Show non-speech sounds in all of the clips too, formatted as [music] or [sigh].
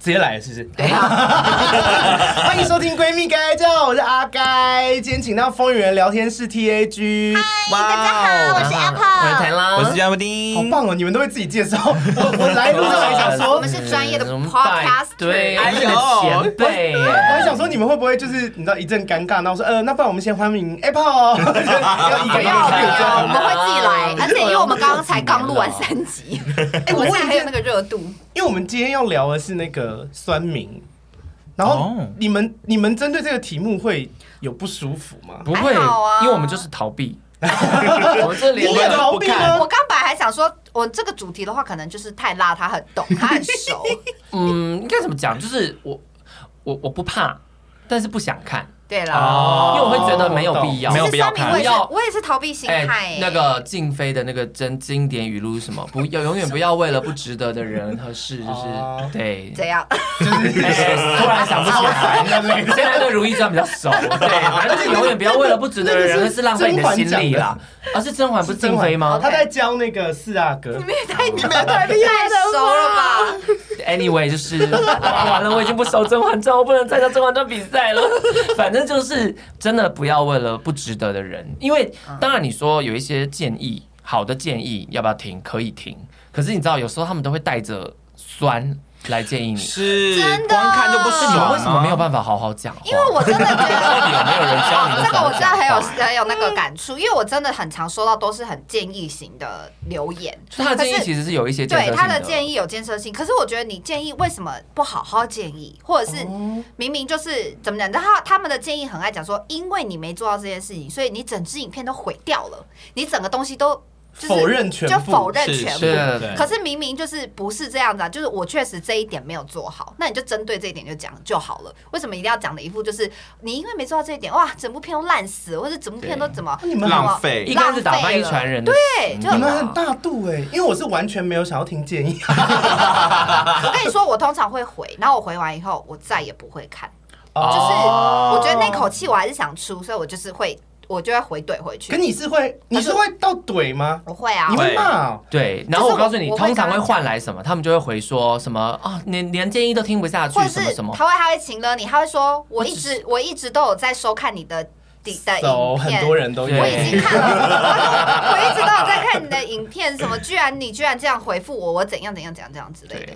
直接来了是不是？对啊，[laughs] 欢迎收听闺蜜该叫，我是阿该，今天请到风云人聊天室 T A G，嗨，大家好，我是 Apple，我是谭拉，我是嘉布丁，好棒哦！你们都会自己介绍，我我来路上还想说，我们是专业的 Podcast，对，哎呦，前辈，我还想说你们会不会就是你知道一阵尴尬，然后说呃，那不然我们先欢迎 Apple，[laughs] 要一个一个我们会自己来，而且因为我们刚刚才刚录完三集，哎，[laughs] 我们现在还有那个热度，因为我们今天要聊的是那个酸民，然后你们你们针对这个题目会有不舒服吗？不会，因为我们就是逃避。[laughs] 我这连也逃避吗？我刚本来还想说，我这个主题的话，可能就是太辣，他很懂，他很熟。嗯，应该怎么讲？就是我我我不怕，但是不想看。对了，因为我会觉得没有必要，没有必要看。不要，我也是逃避心态。那个静妃的那个真经典语录是什么？不要永远不要为了不值得的人 [laughs] 和事，就是对。怎样，就是突然想不起来。现在对《如懿传》比较熟，[laughs] 对，反正就是永远不要为了不值得的人，是浪费你的心力啦。而是甄嬛不是静妃吗？他在教那个四阿哥。你们也太你们也太厉害了，熟了吧？Anyway，就是 [laughs] 完了，我已经不熟《甄嬛传》，我不能参加《甄嬛传》比赛了。反正就是真的不要为了不值得的人，因为当然你说有一些建议，好的建议要不要听？可以听。可是你知道，有时候他们都会带着酸。来建议你是真的，光看就不是。你们为什么没有办法好好讲？因为我真的觉得到底有没有人教你？这个我真的很有很有那个感触，因为我真的很常收到都是很建议型的留言。他的建议其实是有一些对他的建议有建设性，可是我觉得你建议为什么不好好建议，或者是明明就是怎么讲？然后他们的建议很爱讲说，因为你没做到这件事情，所以你整支影片都毁掉了，你整个东西都。否认全部，就否认全部。可是明明就是不是这样子啊，就是我确实这一点没有做好，那你就针对这一点就讲就好了。为什么一定要讲的一副就是你因为没做到这一点，哇，整部片都烂死，或者整部片都怎么你们浪费？应该是打翻一船人。对，就你们很大度哎，因为我是完全没有想要听建议。[laughs] 我跟你说，我通常会回，然后我回完以后，我再也不会看。就是我觉得那口气我还是想出，所以我就是会。我就会回怼回去。可你是会，你是会到怼吗？我会啊，你会骂。对，然后我告诉你，通常会换来什么？他们就会回说什么啊，连连建议都听不下去，什么什么。他会他会请了你，他会说，我一直我一直都有在收看你的底的影片，很多人都有，我已经看了，我一直都有在看你的影片，什么居然你居然这样回复我，我怎样怎样怎样这样之类的。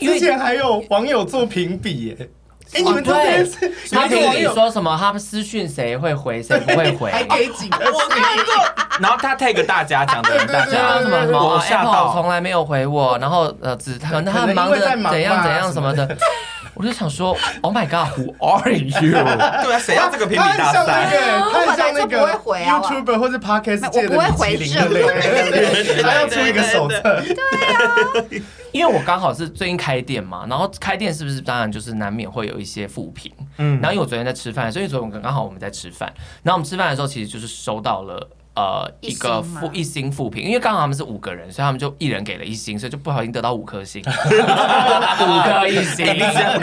之前还有网友做评比耶。哎，你们这边是他可以说什么？他们私讯谁会回，谁不会回？[laughs] 还给几个？然后他 take 大家讲的，大家什么什么？我吓到，从来没有回我。然后呃，只可能他很忙着怎样怎样什么的。我就想说，Oh my God，Who are you？[laughs] 对啊，谁要这个评比大赛？他很像那个 YouTuber 或者 Podcast 界的米其林之类的，他要出一个手册。对啊。因为我刚好是最近开店嘛，然后开店是不是当然就是难免会有一些负评，嗯，然后因为我昨天在吃饭，所以昨天刚好我们在吃饭，然后我们吃饭的时候其实就是收到了。呃，一个负一星负评，因为刚好他们是五个人，所以他们就一人给了一星，所以就不小心得到五颗星，[laughs] 五颗一星。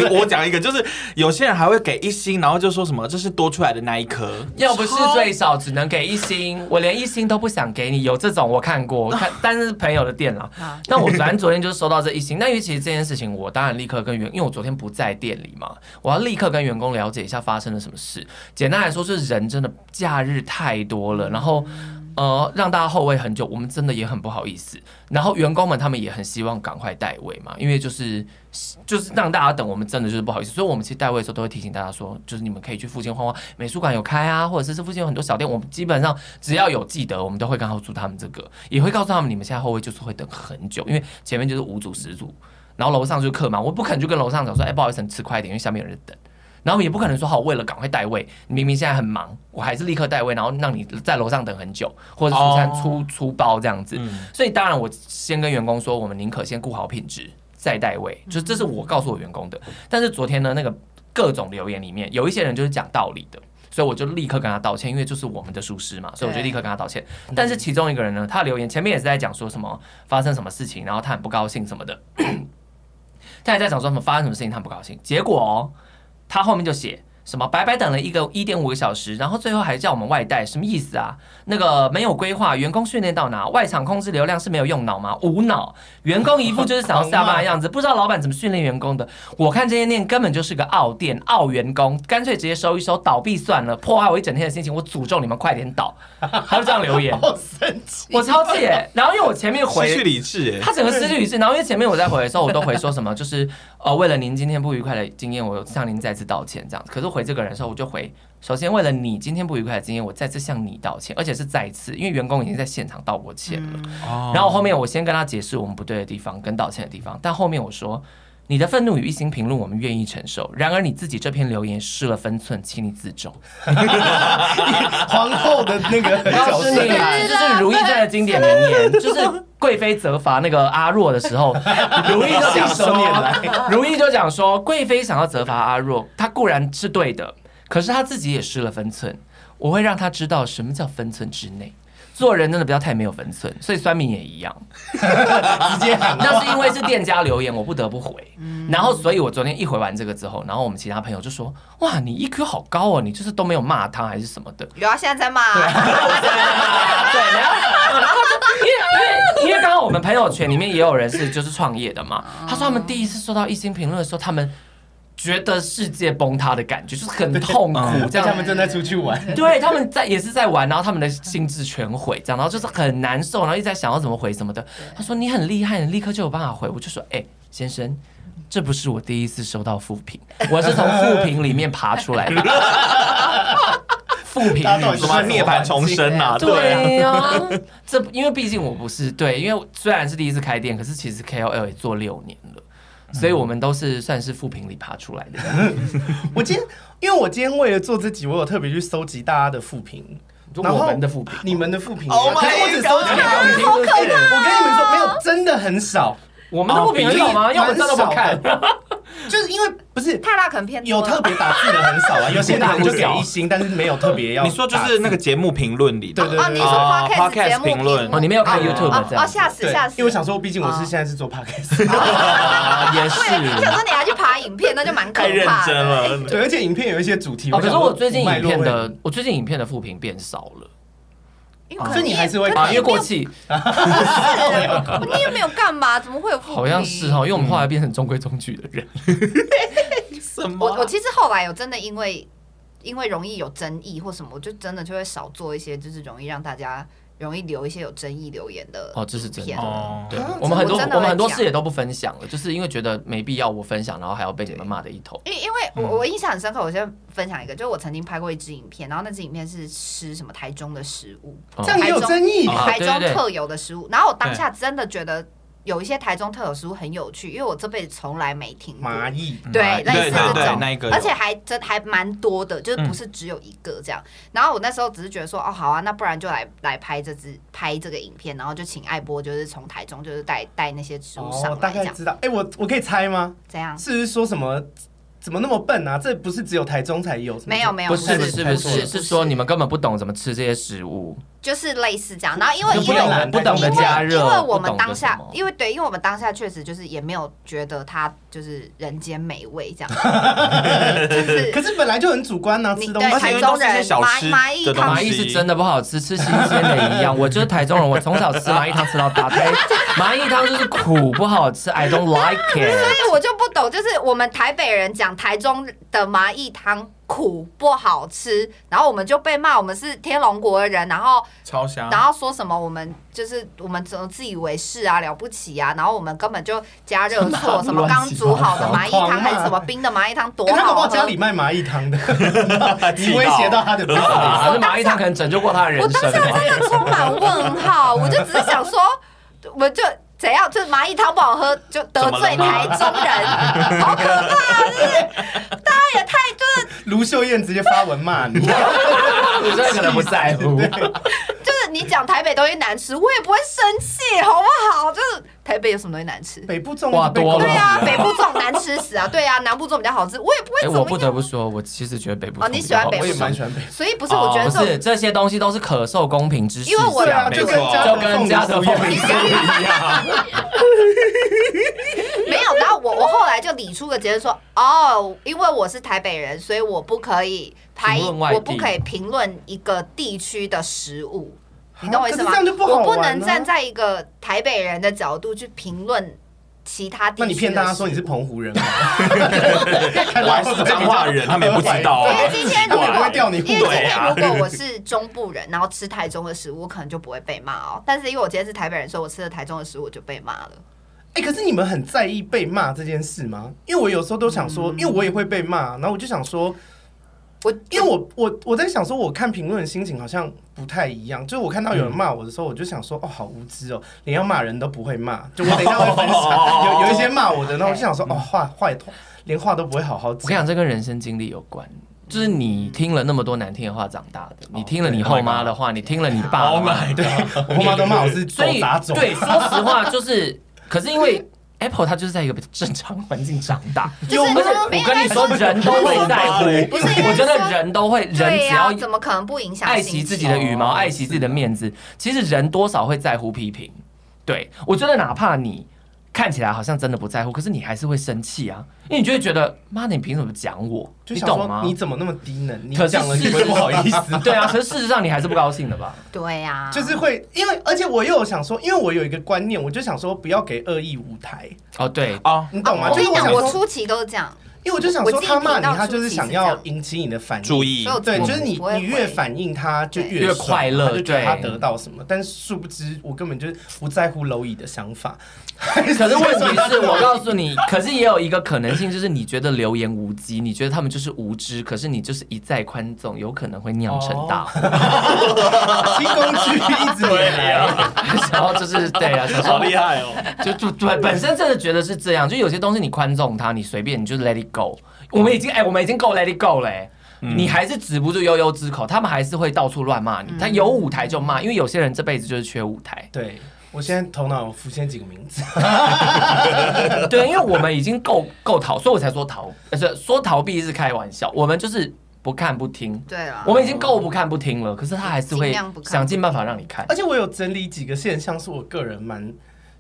我讲一个，就是有些人还会给一星，然后就说什么这是多出来的那一颗，要不是最少只能给一星，我连一星都不想给你。有这种我看过，我看 [laughs] 但是朋友的店了。那我反正昨天就收到这一星，那因为其实这件事情，我当然立刻跟员，因为我昨天不在店里嘛，我要立刻跟员工了解一下发生了什么事。简单来说，是人真的假日太多了，然后。呃，让大家候位很久，我们真的也很不好意思。然后员工们他们也很希望赶快带位嘛，因为就是就是让大家等，我们真的就是不好意思。所以我们其实带位的时候都会提醒大家说，就是你们可以去附近晃晃，美术馆有开啊，或者是这附近有很多小店，我们基本上只要有记得，我们都会告诉他们这个，也会告诉他们你们现在候位就是会等很久，因为前面就是五组十组，然后楼上就客嘛，我不可能就跟楼上讲说，哎，不好意思，你吃快一点，因为下面有人等。然后也不可能说好，为了赶快带位，明明现在很忙，我还是立刻带位，然后让你在楼上等很久，或者出餐出出包这样子。所以当然，我先跟员工说，我们宁可先顾好品质，再带位，就这是我告诉我员工的。但是昨天呢，那个各种留言里面，有一些人就是讲道理的，所以我就立刻跟他道歉，因为就是我们的疏失嘛，所以我就立刻跟他道歉。但是其中一个人呢，他留言前面也是在讲说什么发生什么事情，然后他很不高兴什么的，[clears throat] 他也在讲说什么发生什么事情他很不高兴，结果哦。他后面就写，什么白白等了一个一点五个小时，然后最后还叫我们外带，什么意思啊？那个没有规划，员工训练到哪？外场控制流量是没有用脑吗？无脑，员工一副就是想要下班的样子，不知道老板怎么训练员工的。我看这些店根本就是个奥店，奥员工，干脆直接收一收，倒闭算了，破坏我一整天的心情。我诅咒你们快点倒。[laughs] 他就这样留言，好生气，我超气耶。然后因为我前面回失去理智，他整个失去理智。然后因为前面我在回的时候，我都回说什么，就是呃，为了您今天不愉快的经验，我向您再次道歉这样子。可是回这个人的时候，我就回，首先为了你今天不愉快的经验，我再次向你道歉，而且是再次，因为员工已经在现场道过歉了。嗯、然后后面我先跟他解释我们不对的地方跟道歉的地方，但后面我说。你的愤怒与一心评论，我们愿意承受。然而你自己这篇留言失了分寸，请你自重。[laughs] 皇后的那个，[laughs] 告诉你，这就是如懿传的经典名言，就是贵妃责罚那个阿若的时候，如懿就讲说，[laughs] 如懿就讲说，贵妃想要责罚阿若，她固然是对的，可是她自己也失了分寸。我会让她知道什么叫分寸之内。做人真的不要太没有分寸，所以酸民也一样，[laughs] 直接喊。那是因为是店家留言，我不得不回。然后，所以我昨天一回完这个之后，然后我们其他朋友就说：“哇，你 EQ 好高哦，你就是都没有骂他还是什么的。”有啊，现在在骂。对，然后，然后因为因为因为刚刚我们朋友圈里面也有人是就是创业的嘛，他说他们第一次收到一星评论的时候，他们。觉得世界崩塌的感觉，就是很痛苦。这样他们正在出去玩，[laughs] 对，他们在也是在玩，然后他们的心智全毁，这样，然后就是很难受，然后一直在想要怎么回什么的。他说你很厉害，你立刻就有办法回。我就说，哎、欸，先生，这不是我第一次收到负评，我是从负评里面爬出来的。[laughs] 负评什么涅槃重生啊？对呀、啊，这因为毕竟我不是对，因为虽然是第一次开店，可是其实 KOL 也做六年了。所以我们都是算是负评里爬出来的。[laughs] 我今天，因为我今天为了做这集，我有特别去搜集大家的负评，然后我们的复评，你们的复评，我只搜集两个，我跟你们说，没有，真的很少。我们的负评很少吗？因为我真的不看。[laughs] 就是因为不是太大可能偏有特别打字的很少啊，[laughs] 有些人就给一星，但是没有特别要。你说就是那个节目评论里，对对对，你说 podcast 评论哦，你没有看 YouTube 这样？哦，吓死吓死！因为我想说，毕竟我是现在是做 podcast，[laughs] 也是。我想说你还去爬影片，那就蛮可怕的。太认真了，对，而且影片有一些主题。可是我最近影片的，我最近影片的复评变少了。所以你还是会啊，因为过气。[laughs] 你又没有干嘛？怎么会有？好像是哈，因为我们后来变成中规中矩的人。[laughs] 什么？我我其实后来有真的因为因为容易有争议或什么，我就真的就会少做一些，就是容易让大家。容易留一些有争议留言的哦，这是真的。哦，对，我们很多我们很多事也都不分享了，就是因为觉得没必要我分享，然后还要被你们骂的一头。因因为我我印象很深刻，我先分享一个，就是我曾经拍过一支影片，然后那支影片是吃什么台中的食物，这样也有争议，台中特有的食物，然后我当下真的觉得。有一些台中特有食物很有趣，因为我这辈子从来没听过蚂蚁，对，类似这种，那个，而且还真还蛮多的，就是不是只有一个这样。然后我那时候只是觉得说，哦，好啊，那不然就来来拍这支拍这个影片，然后就请艾波就是从台中就是带带那些食物上来，大概知道。哎，我我可以猜吗？怎样？是不是说什么？怎么那么笨啊？这不是只有台中才有？没有没有，不是不是不是，是说你们根本不懂怎么吃这些食物。就是类似这样，然后因为因为不懂得加热，因为我们当下，因为对，因为我们当下确实就是也没有觉得它就是人间美味这样。[laughs] 就是，可是本来就很主观呢。对，台中人麻麻蚁汤，麻蚁是真的不好吃，吃新鲜的一样。[laughs] 我就是台中人，我从小吃麻蚁汤吃到大。台 [laughs] 蚂蚁汤就是苦不好吃，I don't like it。所以我就不懂，就是我们台北人讲台中的麻蚁汤。苦不好吃，然后我们就被骂，我们是天龙国的人，然后超香，然后说什么我们就是我们怎么自以为是啊，了不起啊，然后我们根本就加热错，[laughs] 什么刚煮好的蚂蚁汤还是什么冰的蚂蚁汤多好，他搞家里卖蚂蚁汤的，[laughs] 你威胁到他的，[laughs] 可是蚂蚁汤可能拯救过他的人生。我当下真的充满问号，我就只是想说，我就。谁要这蚂蚁汤不好喝就得罪台中人，[laughs] 好可怕！大家也太就是卢秀燕直接发文骂你，[laughs] 卢秀燕可能不在乎。就是你讲台北东西难吃，我也不会生气，好不好？就是。台北有什么东西难吃？北部粽哇多了，对啊，北部粽难吃死啊！对啊，南部粽比较好吃，我也不会怎么样。我不得不说，我其实觉得北部哦，你喜欢北部，我也蛮喜欢北部。所以不是，我觉得不是这些东西都是可受公平之事，因为我就跟就跟家的凤梨酥一样。[laughs] 没有，然后我我后来就理出个结论说，哦，因为我是台北人，所以我不可以拍，我不可以评论一个地区的食物。你懂我意思吗？不我不能站在一个台北人的角度去评论其他地区。那你骗大家说你是澎湖人吗？[laughs] 我还是彰化人，他们也不知道。因为今天如果会掉你，因为今天如果我是中部人，然后吃台中的食物，我可能就不会被骂哦。但是因为我今天是台北人，所以我吃了台中的食物，我就被骂了。哎、欸，可是你们很在意被骂这件事吗？因为我有时候都想说，因为我也会被骂，然后我就想说。我因为我我我在想说，我看评论的心情好像不太一样。就是我看到有人骂我的时候，我就想说，哦，好无知哦，连要骂人都不会骂。就我等一下会分享，[laughs] 有有一些骂我的，然后我就想说，哦，话话也连话都不会好好讲。我跟你讲，这跟人生经历有关。就是你听了那么多难听的话长大的，你听了你后妈的话，你听了你爸对，我后妈都骂我是走杂种。对，说实话就是，可是因为。Apple 它就是在一个正常环境长大，有没有？我跟你说，人都会在乎。不是，我觉得人都会，人只要怎么可能不影响？爱惜自己的羽毛，爱惜自己的面子，其实人多少会在乎批评。对，我觉得哪怕你。看起来好像真的不在乎，可是你还是会生气啊，因为你就会觉得妈的，你凭什么讲我？你懂吗？你怎么那么低能？你讲了你会不好意思？[laughs] 对啊，可是事实上你还是不高兴的吧？对呀，就是会，因为而且我又有想说，因为我有一个观念，我就想说不要给恶意舞台。哦，对哦，你懂吗？我跟你讲，我初期都是这样。因为我就想说，他骂你，他就是想要引起你的反应，注意，对，就是你你越反应，他就越越快乐，就觉得他得到什么。但殊不知，我根本就不在乎蝼蚁的想法。[laughs] 可是问题是我告诉你，可是也有一个可能性，就是你觉得流言无稽，你觉得他们就是无知，可是你就是一再宽纵，有可能会酿成大祸。新工具一直连啊，然后就是对啊，好厉害哦！就就对，本身真的觉得是这样，就有些东西你宽纵它，你随便你就 let it。go，我们已经哎、欸，我们已经够 let it go 嘞、欸，嗯、你还是止不住悠悠之口，他们还是会到处乱骂你。他有舞台就骂，因为有些人这辈子就是缺舞台。对，我现在头脑浮现几个名字，[laughs] 对，因为我们已经够够逃，所以我才说逃，不是说逃避是开玩笑，我们就是不看不听。对啊，我们已经够不看不听了，可是他还是会想尽办法让你看。而且我有整理几个现象，是我个人蛮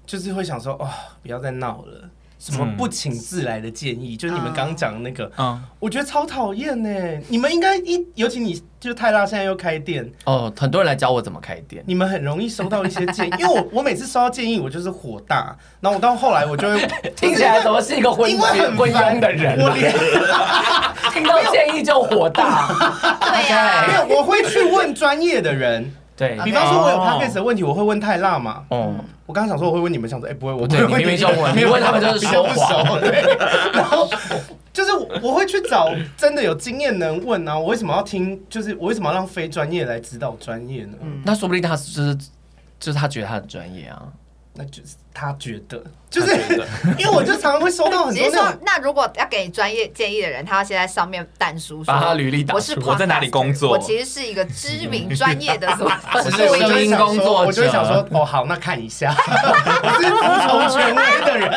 就是会想说，哦，不要再闹了。什么不请自来的建议，就是你们刚刚讲的那个，嗯，我觉得超讨厌呢。你们应该一，尤其你就泰拉现在又开店哦，很多人来教我怎么开店。你们很容易收到一些建议，[laughs] 因为我我每次收到建议，我就是火大，然后我到后来我就会 [laughs] 听起来怎么是一个昏昏庸的人？我连 [laughs] 听到建议就火大。对呀，没有，我会去问专业的人。对，比方说我有 podcast 的问题，我会问泰辣嘛。哦。我刚刚想说我会问你们，想说哎，不会，我对你明明就问，[laughs] 你问他们就是说谎。对，然后就是我会去找真的有经验能问啊，我为什么要听？就是我为什么要让非专业来指导专业呢？嗯，那说不定他就是就是他觉得他很专业啊。那就是他觉得，就是 [laughs] 因为我就常常会收到很多。说，那如果要给专业建议的人，他要先在上面淡书，把他履历打出。我是我在哪里工作？我其实是一个知名专业的什么？[laughs] 我是声音工作者。我就会想说，哦，好，那看一下。[laughs] 我是服从权威的人，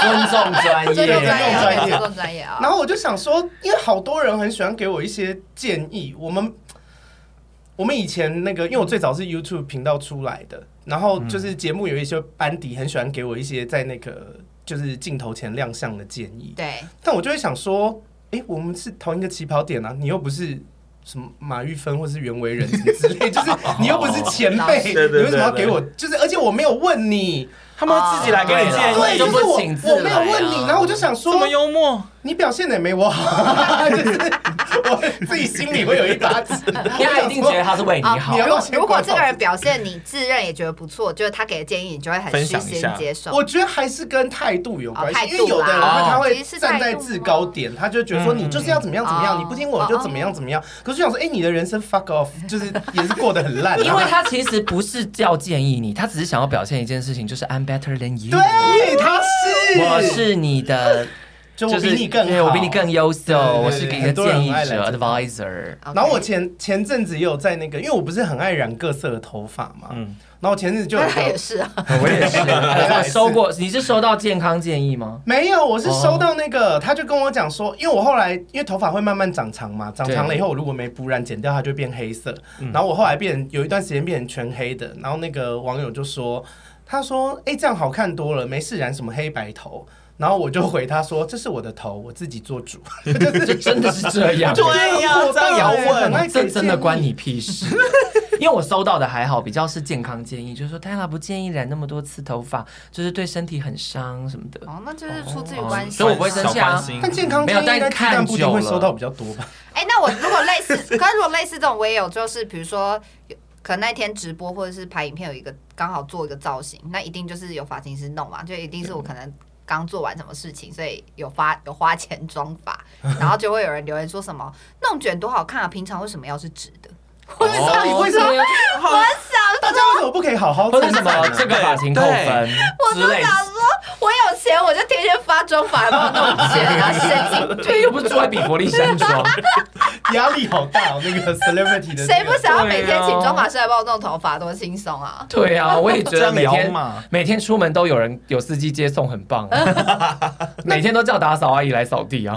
尊重专业，尊重专业，尊重专业啊。然后我就想说，因为好多人很喜欢给我一些建议。我们我们以前那个，因为我最早是 YouTube 频道出来的。然后就是节目有一些班底很喜欢给我一些在那个就是镜头前亮相的建议，对。但我就会想说，哎，我们是同一个起跑点啊，你又不是什么马玉芬或是袁惟仁之类，[laughs] 就是你又不是前辈，你为什么要给我？就是而且我没有问你，他们会自己来给你建议，对，就是我我没有问你，然后我就想说，这么幽默，你表现的也没我好，[laughs] 就是。我 [laughs] 自己心里会有一把尺，[laughs] 因为他一定觉得他是为你好。如果如果这个人表现你自认也觉得不错，就是他给的建议，你就会很虚心接受。我觉得还是跟态度有关系，因为有的人他会站在制高点，他就觉得说你就是要怎么样怎么样，你不听我就怎么样怎么样。可是想说，哎，你的人生 fuck off，就是也是过得很烂。因为他其实不是叫建议你，他只是想要表现一件事情，就是 I'm better than you。对，他是，我是你的。就我比你更好，我比你更优秀，我是给你的建议者，advisor。然后我前前阵子也有在那个，因为我不是很爱染各色的头发嘛，嗯，然后前阵子就他 [laughs] 也是啊，[laughs] 我也是，收过，你是收到健康建议吗？没有，我是收到那个，他就跟我讲说，因为我后来因为头发会慢慢长长嘛，长长了以后，我如果没补染剪掉，它就变黑色。然后我后来变有一段时间变成全黑的，然后那个网友就说，他说，哎，这样好看多了，没事染什么黑白头。然后我就回他说：“这是我的头，我自己做主。[laughs] ”就真的是这样。对呀，这样也要问，这真的关你屁事。[laughs] 因为我收到的还好，比较是健康建议，就是说 Tyla 不建议染那么多次头发，就是对身体很伤什么的。哦，那就是出自于关心，所以我不会生气啊。但健康建议应该鸡蛋布丁会收到比较多吧？哎，那我如果类似，[laughs] 可是如果类似这种，我也有，就是比如说，可能那天直播或者是拍影片，有一个刚好做一个造型，那一定就是有发型师弄嘛，就一定是我可能刚做完什么事情，所以有发有花钱妆法，然后就会有人留言说什么弄卷多好看啊，平常为什么要是直的？我想你为什么？我想大家为什么不可以好好？或者什么这个发型扣分之类的？我有钱，我就天天发妆发，帮我弄钱啊！神经病，又不是住在比佛利山庄，[laughs] 压力好大哦。那个 celebrity 的，谁不想要每天请妆发师来帮我弄头发，多轻松啊！对啊，[laughs] 我也觉得每天每天出门都有人有司机接送，很棒。[laughs] 每天都叫打扫阿姨来扫地啊，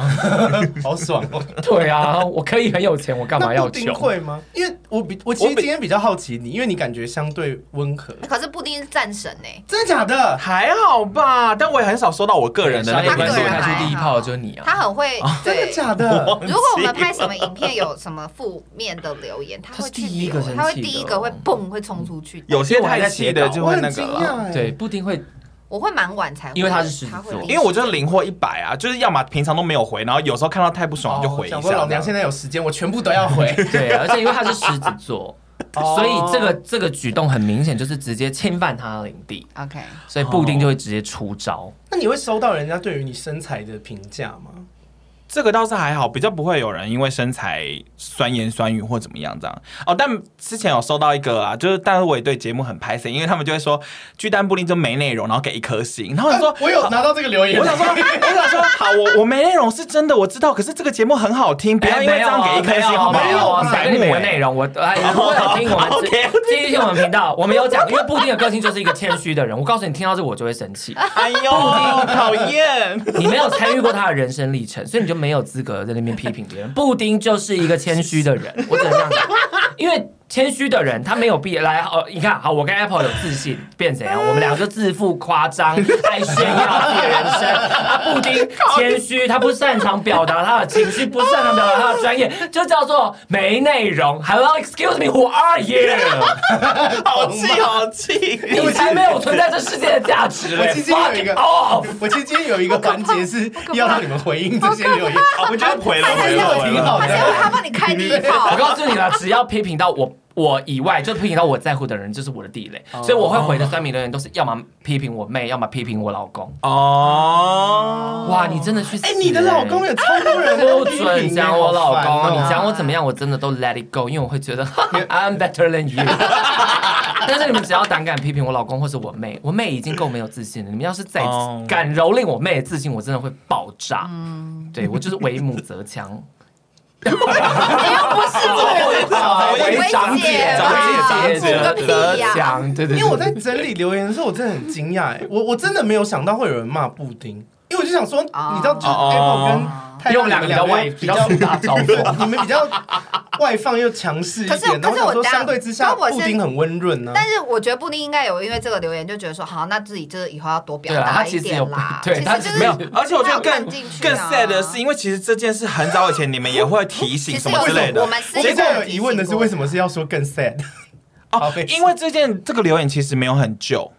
好爽哦！对啊，我可以很有钱，我干嘛要穷？会吗？因为我比我其实今天比较好奇你，因为你感觉相对温和。可是布丁是战神呢？真的假的？还好吧。但我也很少收到我个人的那个关系，开出第一炮就是你啊！他很会，真的假的？如果我们拍什么影片有什么负面的留言，[laughs] 他会第一个，他会第一个会蹦会冲出去。有些太气的就会那个了。对，布丁会，我会蛮晚才，因为他是狮子座，因为我觉得零或一百啊，就是要么平常都没有回，然后有时候看到太不爽就回一下。老娘现在有时间，我全部都要回。[laughs] 对，而且因为他是狮子座。所以这个这个举动很明显就是直接侵犯他的领地。OK，所以布丁就会直接出招。那你会收到人家对于你身材的评价吗？这个倒是还好，比较不会有人因为身材酸言酸语或怎么样这样哦。但之前有收到一个啊，就是但是我也对节目很拍谢，因为他们就会说巨蛋布丁就没内容，然后给一颗星。然后我说、啊、我有拿到这个留言，我想说我想说好，我我没内容是真的，我知道。可是这个节目很好听，不要因为这样给一颗星，好不好？没有啊，没有内容。我哎，如果有听我们继续听我们频道，我们有讲，因为布丁的个性就是一个谦虚的人。我告诉你，听到这个我就会生气。哎呦，布丁讨厌！你没有参与过他的人生历程，所以你就没有资格在那边批评别人。布丁就是一个谦虚的人，我只能这样讲，因为。谦虚的人，他没有必要来哦。你看，好，我跟 Apple 有自信，变怎样？[laughs] 我们两个就自负、夸张、爱炫耀自己的人生。他布丁谦虚，他不擅长表达他的情绪，不擅长表达他的专业，就叫做没内容。Hello，excuse me，who are you？[laughs] 好气，好气！你才没有存在这世界的价值。我今天有一个哦，我今天有一个环节是 [laughs] 要让你们回应这些留言。我觉得回了，回了，挺好的。他帮你开第一炮。我告诉你了，只要批评到我。我以外，就批评到我在乎的人，就是我的地雷，oh. 所以我会回的酸民留言都是要么批评我妹，要么批评我老公。哦，oh. 哇，你真的去死、欸！哎、欸，你的老公有超多人不准讲我老公，哦、你讲我怎么样，我真的都 let it go，因为我会觉得 I'm better than you。[laughs] 但是你们只要胆敢批评我老公或是我妹，我妹已经够没有自信了。你们要是再敢蹂躏我妹的自信，我真的会爆炸。嗯，对我就是为母则强。你 [laughs] 又不是我，为长姐，长姐长姐得奖，对对。因为我在整理留言的时候，我真的很惊讶，哎，我我真的没有想到会有人骂布丁，因为我就想说，你知道，就是 Apple 跟用两个比较外比较打招呼，你们比较。[laughs] 外放又强势一点，可是可是我相对之下，布丁很温润呢。但是我觉得布丁应该有因为这个留言就觉得说，好，那自己就是以后要多表达一点啦。对，他 [laughs] 就是没有，而且我觉得更更 sad 的是，因为其实这件事很早以前你们也会提醒什么之类的。我们现在有疑问的是，为什么是要说更 sad？哦，[laughs] 因为这件这个留言其实没有很旧。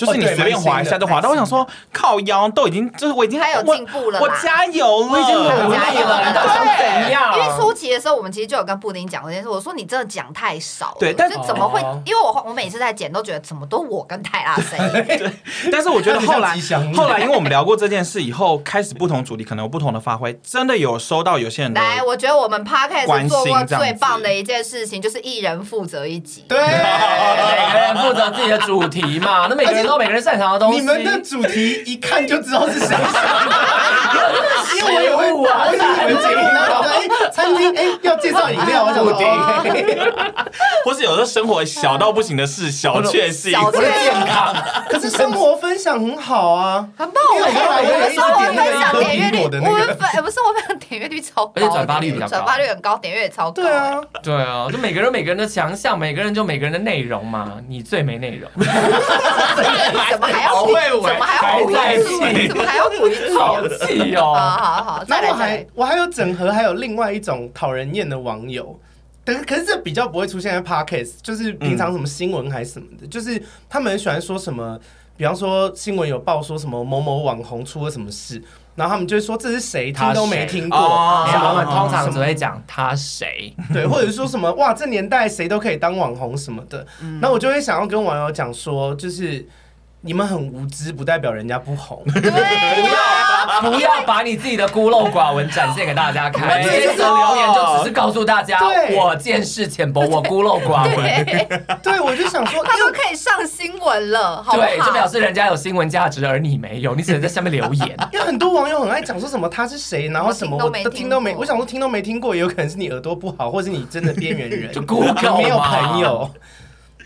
就是你随便滑一下就滑到，我想说靠腰都已经，就是我已经还有进步了，我加油了，我已经努力了，你到底想怎样？因为初期的时候，我们其实就有跟布丁讲这件事，我说你真的讲太少，对，但是怎么会？因为我我每次在剪都觉得怎么都我跟泰拉声音，对。但是我觉得后来后来，因为我们聊过这件事以后，开始不同主题可能有不同的发挥，真的有收到有些人来。我觉得我们 Podcast 做过最棒的一件事情，就是一人负责一集，对，[laughs] 每个人负责自己的主题嘛，那每个人都每个人擅长的东西。你们的主题一看就知道是谁，[laughs] 因为我也会，我是你们节目的。哎，餐厅哎 [laughs] 要介绍饮料，我想听。或是有时候生活小到不行的事，小确幸，小确健康。可是生活分享很好啊，很棒。我们生活分享点阅率，我们粉不是我分享点点阅率超高，而且转发率比较高。转发率很高，点阅也超高。对啊，对啊，就每个人有每个人的强项，每个人就每个人的内容嘛，你最没内容，怎么还要好会玩怎么还要补一句？怎么还要补一句？好气哦！好好好，再来再然后我还来。我还有整合，还有另外一种讨人厌的网友，可是可是这比较不会出现在 podcast，就是平常什么新闻还是什么的，就是他们很喜欢说什么，比方说新闻有报说什么某某网红出了什么事，然后他们就会说这是谁，听都没听过，哦然后我们通常只会讲他谁，对，或者是说什么哇，这年代谁都可以当网红什么的，那我就会想要跟网友讲说，就是你们很无知，不代表人家不红。对呀，不要把你自己的孤陋寡闻展现给大家看。这则留言就只是告诉大家，我见识浅薄，我孤陋寡闻。对，对，我就想说，他都可以上新闻了，好不对，就表？示人家有新闻价值，而你没有，你只能在下面留言。[laughs] 因为很多网友很爱讲说什么他是谁，然后什么我都听都没，我想说听都没听过，也有可能是你耳朵不好，或是你真的边缘人，[laughs] 就 Google 没有朋友。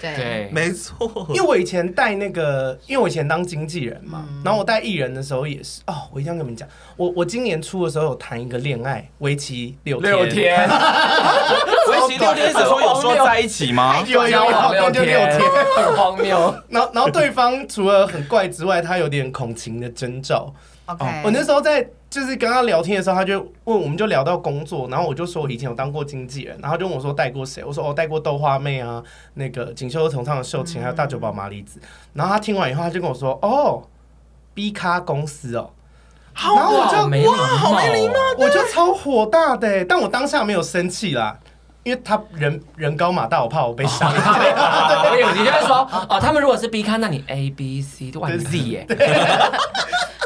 对，对，没错，因为我以前带那个，因为我以前当经纪人嘛，嗯然后我带艺人的时候也是哦，我一定要跟你们讲，我我今年初的时候有谈一个恋爱，为期六天，六天，[laughs] 为期六天的时候有说在一起吗？有 [laughs] 有有，交往六就六天天。，很荒谬。然后然后对方除了很怪之外，他有点恐情的征兆。OK，我那时候在就是跟他聊天的时候，他就问，我们就聊到工作，然后我就说我以前有当过经纪人，然后他就问我说带过谁，我说哦带过豆花妹啊，那个锦绣同唱的秀琴，还有大久保麻里子。然后他听完以后，他就跟我说哦，B 咖公司哦，然后我就没礼貌，好没礼貌。我就超火大的欸，但我当下没有生气啦，因为他人人高马大，我怕我被伤。[laughs] 我以为你就会说，哦，他们如果是 B 咖，那你 A B C 都按 Z 耶。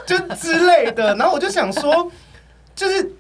就之类的。然后我就想说，就是，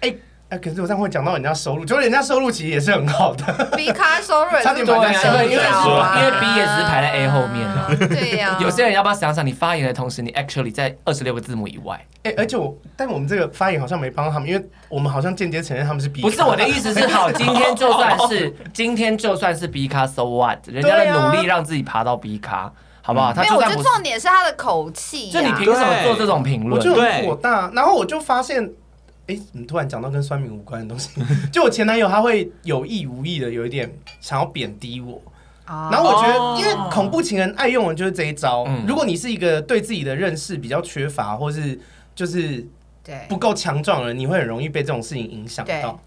哎、哎，可是我这样会讲到人家收入，就是人家收入其实也是很好的。B 咖收入差点是把人家收入因为 B 也只是排在 A 后面啊。对呀，[laughs] 有些人要不要想想，你发言的同时，你 actually 在二十六个字母以外。哎、而且我，但我们这个发言好像没帮他们，因为我们好像间接承认他们是 B。不是我的意思是，好，今天就算是 [laughs] 今天就算是 B 咖，so what？人家的努力让自己爬到 B 咖，好不好？他没有，我觉得重点是他的口气呀。就你凭什么做这种评论？我就很火大。然后我就发现，哎、怎么突然讲到跟酸民无关的东西？[laughs] 就我前男友他会有意无意的有一点想要贬低我。啊然后我觉得哦，因为恐怖情人爱用的就是这一招。嗯如果你是一个对自己的认识比较缺乏，或是就是对不够强壮的人，你会很容易被这种事情影响到。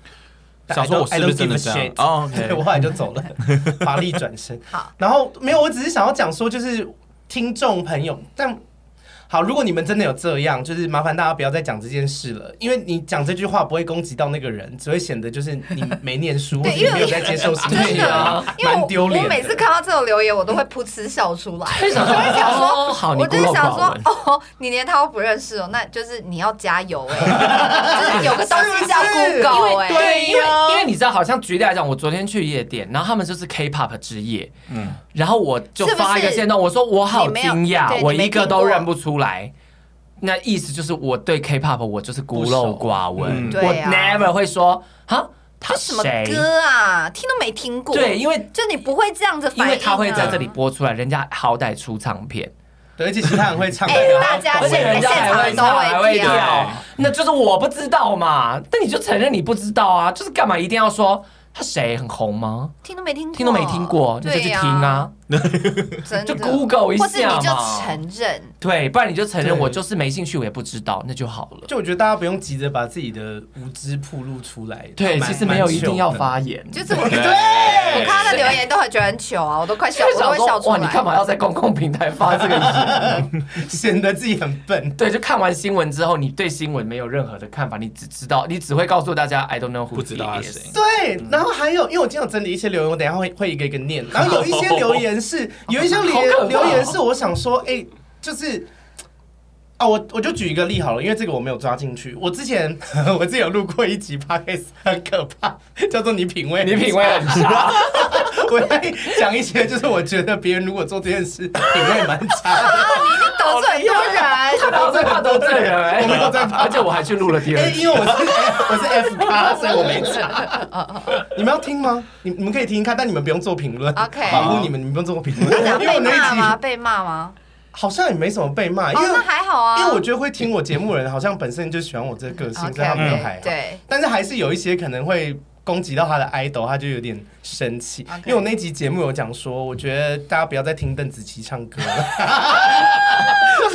但想说我 I 是不是真的这哦对，[laughs] 我后来就走了，[laughs] 华丽转身。好，然后没有，我只是想要讲说，就是听众朋友，但好，如果你们真的有这样，就是麻烦大家不要再讲这件事了，因为你讲这句话不会攻击到那个人，只会显得就是你没念书，或者你没有在接受新对知啊因为蛮丢脸。我我每次看到这种留言，我都会噗嗤笑出来。[laughs] 就想说，我就会想说哦好，你我就是想说。，哦，[laughs] 你连他都不认识哦，那就是你要加油哎，[laughs] 就是有个东西叫是 Google 哎，对，因为呀因为你知道，好像举例来讲，我昨天去夜店，然后他们就是 K-pop 之夜，嗯，然后我就是发一个不是限动，我说我好惊讶，我一个都认不出来。那意思就是我对 K-pop 我就是孤陋寡闻，嗯我 never 会说哈他这什么？歌啊，听都没听过。对，因为就你不会这样子反应啊，因为他会在这里播出来，人家好歹出唱片，对，而且其他人会唱，[laughs] 哎大家 [laughs] 而且人家还会唱还会跳，那就是我不知道嘛。那你就承认你不知道啊，就是干嘛一定要说他谁很红吗？听都没听过，听都没听过，你就去听啊。[laughs] 真的就 Google 一下嘛或是你就承认，对，不然你就承认我就是没兴趣，我也不知道，那就好了。就我觉得大家不用急着把自己的无知暴露出来。对，其实没有一定要。发言。就是我对我看他的留言都很觉得很糗啊，我都快笑，我都会笑出哇，你干嘛要在公共平台发这个言？[laughs] 显得自己很笨。对，就看完新闻之后，你对新闻没有任何的看法，你只知道，你只会告诉大家 I don't know who 不知道他是 is 谁。对，然后还有，因为我今天有整理一些留言，我等一下会会一个一个念。然后有一些留言是，[laughs] 有一些留好可怕哦留言是，我想说，哎、就是。啊，我我就举一个例好了，因为这个我没有抓进去。我之前 [laughs] 我之前有录过一集 podcast，很可怕，叫做你品味，你品味很差。[laughs] 我在讲一些，就是我觉得别人如果做这件事，品味蛮差的。得罪很多人，他得罪人？我没有在怕而且我还去录了第哎、二集。因为我是我是 F 咖，所以我没查。你们要听吗？你你们可以听听看，但你们不用做评论。OK 保护你们，你们不用做评论。因为我那骂吗？一集被骂吗？好像也没什么被骂，因为、哦、还好啊。因为我觉得会听我节目的人，好像本身就喜欢我这个个性，所以他们都还好。对，但是还是有一些可能会攻击到他的 idol，他就有点生气。因为我那集节目有讲说，我觉得大家不要再听邓紫棋唱歌了。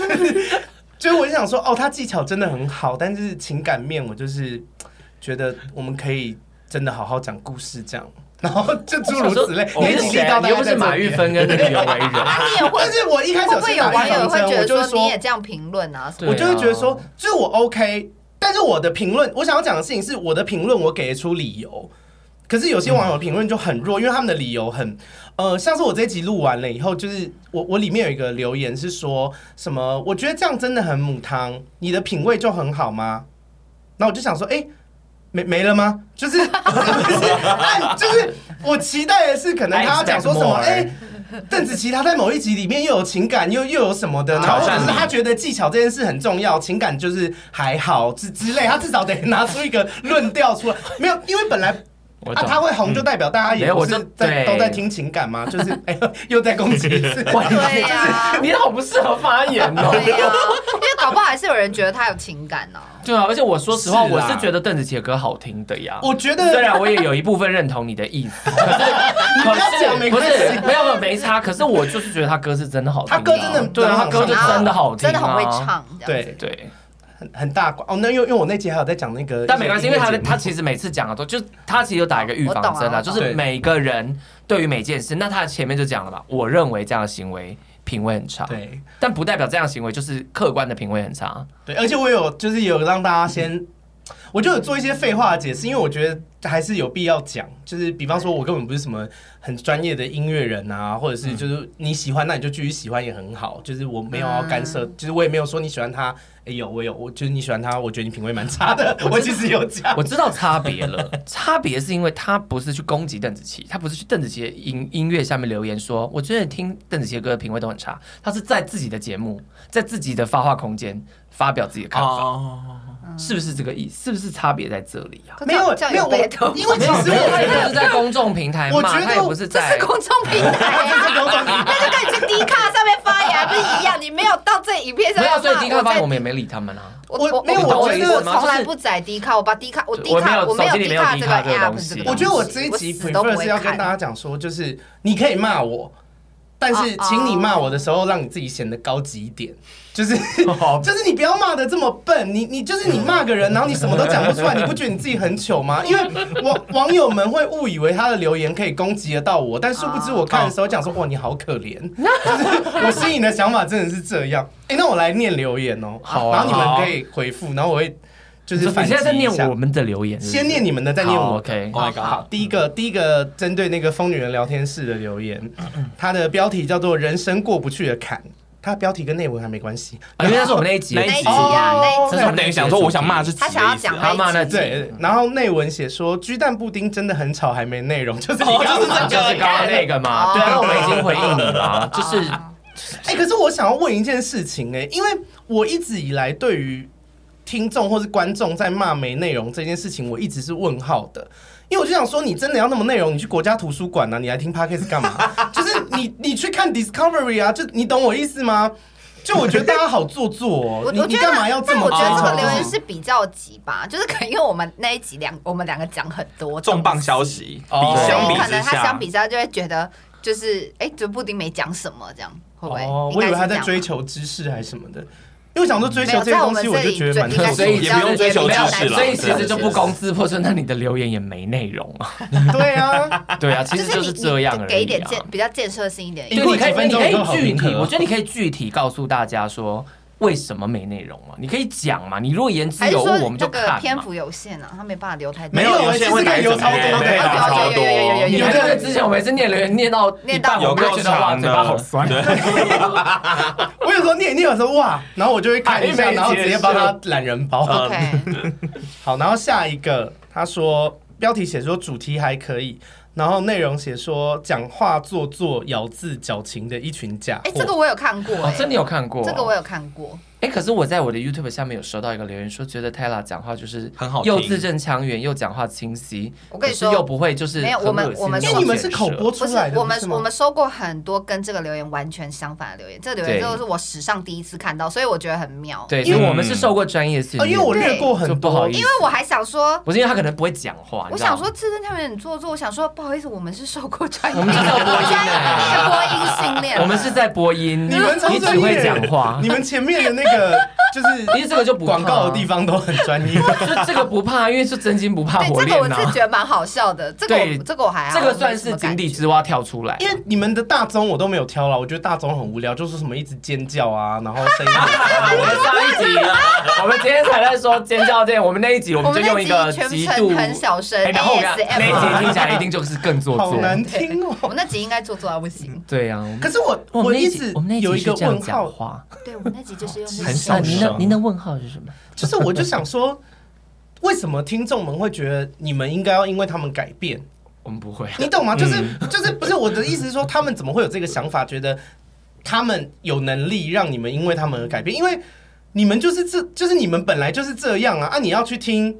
[laughs] 就是我就想说，哦，他技巧真的很好，但是情感面，我就是觉得我们可以真的好好讲故事这样。然后就诸如此类，你是谁啊？你又不是马玉芬跟那个刘维仁。[laughs] 你也会，但是我一开始会不会有网友会觉得说你也这样评论啊？我就会觉得说，就是我 OK，但是我的评论，我想要讲的事情是，我的评论我给得出理由。可是有些网友评论就很弱，因为他们的理由很呃，像是我这一集录完了以后，就是我我里面有一个留言是说什么？我觉得这样真的很母汤，你的品味就很好吗？那我就想说，哎。没没了吗？就是 [laughs] 就是我期待的是，可能他要讲说什么？哎，邓紫棋她在某一集里面又有情感，又又有什么的，然后就是他觉得技巧这件事很重要，情感就是还好之之类，他至少得拿出一个论调出来。[laughs] 没有，因为本来。啊，他会红就代表大家也不是在都在听情感吗？就是哎，[laughs] 又在攻击一次。对呀，你好不适合发言哦。有人觉得他有情感呢。对啊，而且我说实话，我是觉得邓紫棋的歌好听的呀。我觉得，虽然我也有一部分认同你的意思，[laughs] 可是可是不是没有没有没差。可是我就是觉得他歌是真的好听，他歌真的对啊，他歌就真的好听，真的很会唱。对对。很很大哦，那因为因为我那集还有在讲那个，但没关系，因为他他其实每次讲的都就他其实有打一个预防针啊，就是每个人对于每件事，那他前面就讲了吧，我认为这样的行为品味很差，对，但不代表这样行为就是客观的品味很差，对，而且我有就是有让大家先，我就有做一些废话的解释，因为我觉得还是有必要讲，就是比方说我根本不是什么很专业的音乐人啊，或者是就是你喜欢那你就继续喜欢也很好，就是我没有要干涉，就是我也没有说你喜欢他。欸、有我有，我就是你喜欢他，我觉得你品味蛮差的。[laughs] 我其实有讲，我知道差别了。[laughs] 差别是因为他不是去攻击邓紫棋，他不是去邓紫棋的音音乐下面留言说，我觉得听邓紫棋的歌的品味都很差。他是在自己的节目，在自己的发话空间发表自己的看法。哦是不是这个意思？是不是差别在这里啊？没有，没有，因为其实他也不是在公众平台骂，他也不是在 [laughs] 公众平台，那就跟你去 D 卡上面发言还不是一样？你没有到这影片上面，没有，所以 D 卡发言我们也没理他们啊。我我没有，我觉得我从来不载 D 卡，我把 D 卡我 D 卡我没有 D 卡这个 app。我觉得我这一集 prefer 是要跟大家讲说，就是你可以骂我，但是请你骂我的时候，让你自己显得高级一点。就是就是你不要骂的这么笨，你你就是你骂个人，然后你什么都讲不出来，你不觉得你自己很糗吗？因为网网友们会误以为他的留言可以攻击得到我，但殊不知我看的时候讲说哇，你好可怜，就是我心里的想法真的是这样。哎，那我来念留言哦，好，然后你们可以回复，然后我会就是反现在在念我们的留言，先念你们的，再念我。OK，好，第一个第一个针对那个疯女人聊天室的留言，它的标题叫做“人生过不去的坎”。它标题跟内文还没关系，因为那是我们那一集那一集啊，那这是等于想说我想骂是他想要讲他骂那对，然后内文写说鸡蛋布丁真的很吵，还没内容，就是你刚刚就是刚刚那个嘛，对啊，我们已经回应你了，就是，[laughs] 哎，可是我想要问一件事情，哎，因为我一直以来对于听众或是观众在骂没内容这件事情，我一直是问号的。因为我就想说，你真的要那么内容，你去国家图书馆呢？你来听 Podcast 干嘛？[laughs] 就是你，你去看 Discovery 啊？就你懂我意思吗？就我觉得大家好做作哦。我你你干嘛要这么？我觉得这个留言是比较急吧，就是可能因为我们那一集两，我们两个讲很多重磅消息，哦，相比可能他相比之下就会觉得，就是哎，这布丁没讲什么，这样会不会？哦，我以为他在追求知识还是什么的。因为想说追求这些东西，我就觉得蛮特，所以也不用追求知识了。所以其实就不攻自破，说那你的留言也没内容啊。[laughs] 对啊，[laughs] 对啊，其实就是这样而已。给一点建比较建设性一点，对，你可以，你可以具体，我觉得你可以具体告诉大家说。为什么没内容啊？你可以讲嘛？你如果言之有物，我们就看嘛。篇幅有限啊，他没办法留太多。没有，有些会留超多，对，留超多。你们就是之前我每次念留言念到念到我就觉得哇，嘴巴好酸。我有时候念念有时候哇，然后我就会看一下，然后直接帮他懒人包。OK，好，然后下一个他说标题写说主题还可以。然后内容写说讲话做作、咬字矫情的一群假货。哎，这个我有看过，哎，真的有看过，这个我有看过。哎，可是我在我的 YouTube 下面有收到一个留言，说觉得 Tella 讲话就是很好听，又字正腔圆，又讲话清晰。我跟你说，又不会就是没有我们我们因为你们是口播出来的，不是我们我们收过很多跟这个留言完全相反的留言，这个留言都是我史上第一次看到，所以我觉得很妙。对，因为我们是受过专业训练，因为我略过很多，因为我还想说，不是因为他可能不会讲话，我想说字正腔圆很做作，我想说不好意思，我们是受过专业，我们是播音。的，播音训练，我们是在播音，你们你只会讲话，你们前面的那个。就是 [laughs] 因为这个就不广告的地方都很专业，[laughs] 就这个不怕，因为是真金不怕 [laughs] 火炼呐。这个我是觉得蛮好笑的，这个这个我还这个算是井底之蛙跳出来。因为你们的大钟我都没有挑了，我觉得大钟很无聊，就是什么一直尖叫啊，然后声音。我们上一集，我们今天才在说尖叫这，我们那一集我们就用一个极度很小声，然后那一集听起来一定就是更做作，好难听哦。我们那集应该做作到不行。对呀，可是我我一直我们那集有一个问号，对我们那集就是用很小声。您的您的问号是什么？就是我就想说，为什么听众们会觉得你们应该要因为他们改变？我们不会，你懂吗？就是就是不是我的意思是说，他们怎么会有这个想法，觉得他们有能力让你们因为他们而改变？因为你们就是这就是你们本来就是这样啊！啊，你要去听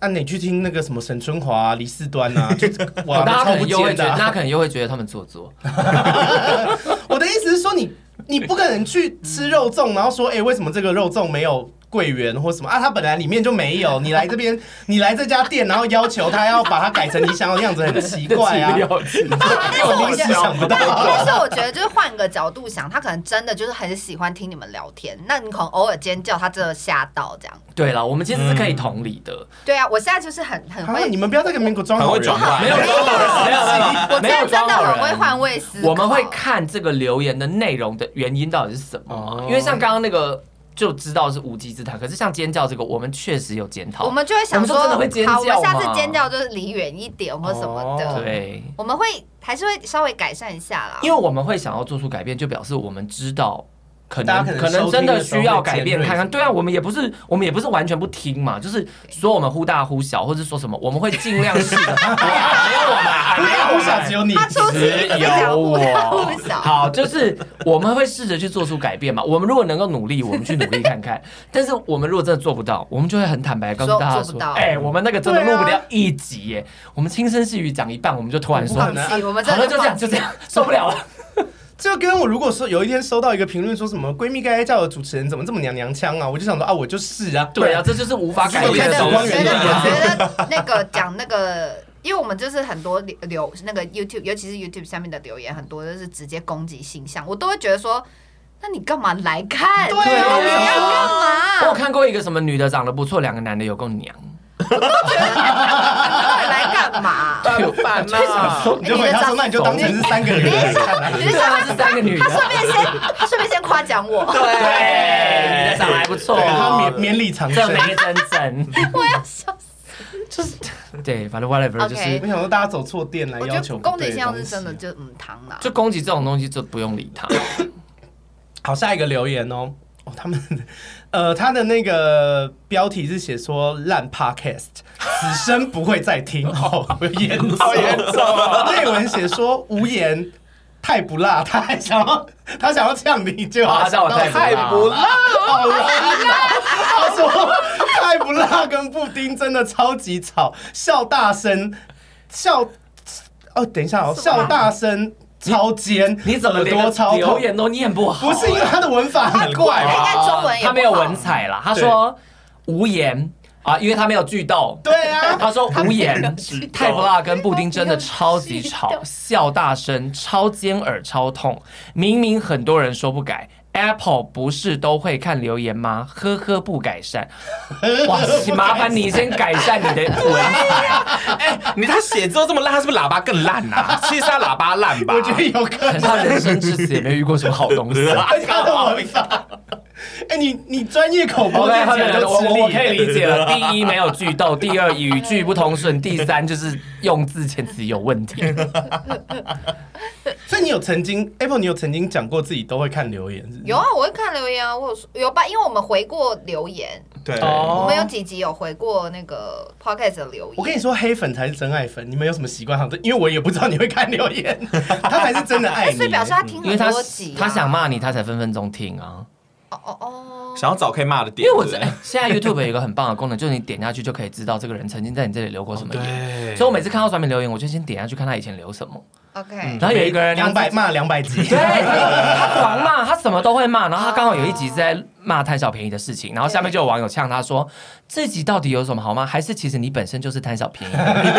啊，你去听那个什么沈春华、李四端啊，[laughs] 就哇，大家可能又会觉得，大家可能又会觉得他们做作。[laughs] [laughs] 我的意思是说，你你不可能去吃肉粽，然后说，哎，为什么这个肉粽没有？柜员或什么啊？他本来里面就没有。[laughs] 你来这边，你来这家店，然后要求他要把它改成你想要的样子，很奇怪啊！[laughs] 但是我临时想不到。但是我觉得，就是换个角度想，他可能真的就是很喜欢听你们聊天。那你可能偶尔尖叫，他真的吓到这样。对了，我们其实是可以同理的。对啊，我现在就是很很会。你们不要再给民国装好人，没有没有没有，我现在真的很会换位思考。我们会看这个留言的内容的原因到底是什么，因为像刚刚那个。就知道是无稽之谈，可是像尖叫这个，我们确实有检讨。我们就会想说，真的会尖叫？好，我们下次尖叫就是离远一点或什么的。哦、对，我们会还是会稍微改善一下啦。因为我们会想要做出改变，就表示我们知道。可能可能真的需要改变看看，对啊，我们也不是我们也不是完全不听嘛，就是说我们忽大忽小，或者说什么，我们会尽量试的。[laughs] 没有我们，忽大忽小只有你，只有我。好，就是我们会试着去做出改变嘛。我们如果能够努力，我们去努力看看。但是我们如果真的做不到，我们就会很坦白告诉大家说，哎，我们那个真的录不了一集耶。我们轻声细语讲一半，我们就突然说，好了，就这样就这样，受不了了。就跟我如果说有一天收到一个评论说什么闺蜜该该叫的主持人怎么这么娘娘腔啊，我就想说啊，我就是啊，对啊，这就是无法改变的东西。我觉得，我觉得那个讲那个，因为我们就是很多留那个 YouTube，尤其是 YouTube 下面的留言，很多都是直接攻击性向，我都会觉得说，那你干嘛来看？对啊，你要干嘛？我有看过一个什么女的长得不错，两个男的有够娘。我都觉得干嘛？你就回他说，那你就当成是三个女的。你就想他是三个女的。他顺便先，他顺便先夸奖我。对，你的长得还不错。他绵绵里藏针，没真真。我要笑死。就是对，反正 whatever，就是我想说大家走错店来要求。攻击性向是真的就嗯糖了。就攻击这种东西就不用理他。[laughs] 好，下一个留言哦。哦，他们。呃，他的那个标题是写说烂 podcast，此生不会再听，好严重，好严重啊！内文写说无言太不辣，他还想要他想要呛你，就好像我太不辣，好辣！他说太不辣跟布丁真的超级吵，笑大声。笑哦，等一下哦，笑大声。超尖，你怎么连留言都念不好？不是因为他的文法很怪，应该中文也他没有文采啦。他说无言啊，因为他没有句读。对啊，[laughs] 他说无言，太不辣跟布丁真的超级吵，笑大声，超尖耳，超痛。明明很多人说不改。Apple 不是都会看留言吗？呵呵，不改善。哇，麻烦你先改善你的文采。[laughs] 哎，你他写之后这么烂，他是不是喇叭更烂呐、啊？其实他喇叭烂吧？我觉得有可能。他人生至此也没遇过什么好东西。[laughs] 他的文法。哎，你你专业口播，okay, 我我可以理解 [laughs] 了。第一没有句读，第二语句不通顺，第三就是用字遣词有问题。所以你有曾经 Apple，你有曾经讲过自己都会看留言是不是？有啊，我会看留言啊，我有有吧，因为我们回过留言，对，我们有几集有回过那个 Podcast 的留言。我跟你说，黑粉才是真爱粉，你们有什么习惯？好，因为我也不知道你会看留言，他才是真的爱你，[laughs] 所以表示他听很多集，他想骂你，他才分分钟听啊。哦哦哦，想要找可以骂的点。因为我在现在 YouTube 有一个很棒的功能，就是你点下去就可以知道这个人曾经在你这里留过什么言。对，所以我每次看到上面留言，我就先点下去看他以前留什么。OK，然后有一个人两百骂两百集，对，他他狂骂，[laughs] 他什么都会骂。然后他刚好有一集是在骂贪小便宜的事情，然后下面就有网友呛他说：“这集到底有什么好吗？还是其实你本身就是贪小便宜？”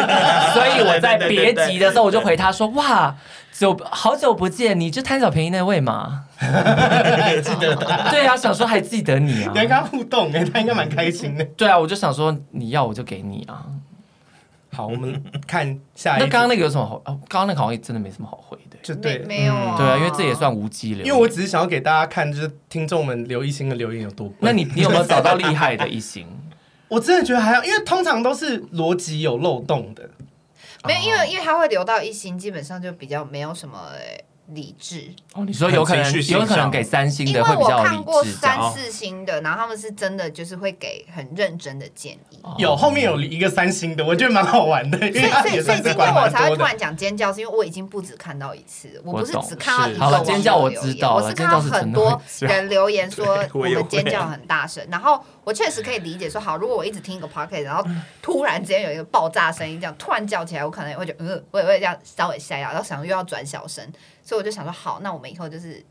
[laughs] 所以我在别集的时候，我就回他说：“哇，久好久不见，你就贪小便宜那位嘛？”记 [laughs] 得对啊，想说还记得你啊你？还跟他互动哎，他应该蛮开心的。对啊，我就想说你要我就给你啊。好，我们看下一组。那刚刚那个有什么好？哦，刚刚那个好像也真的没什么好回的。就对没，有啊，对啊，因为这也算无机了。因为我只是想要给大家看，就是听众们刘一星的留言有多笨。那你你有没有找到厉害的一星？[laughs] 我真的觉得还好，因为通常都是逻辑有漏洞的。没有，因为因为它会留到一星，基本上就比较没有什么理智。哦，你说有可能有可能给三星因为我的会比较看过三四星的，然后他们是真的就是会给很认真的建议。哦有后面有一个三星的，我觉得蛮好玩的，因所以为他所以所以今也算是管天我才。会突然讲尖叫，是因为我已经不止看到一次，我不是只看到一是个好了尖叫我留言知道了我是看到很多人留言说 [laughs] 我们尖叫很大声，然后我确实可以理解说，好，如果我一直听一个 podcast，然后突然之间有一个爆炸声音，这样突然叫起来，我可能也会觉得，嗯，我也会这样稍微吓一跳，然后想又要转小声，所以我就想说，好，那我们以后就是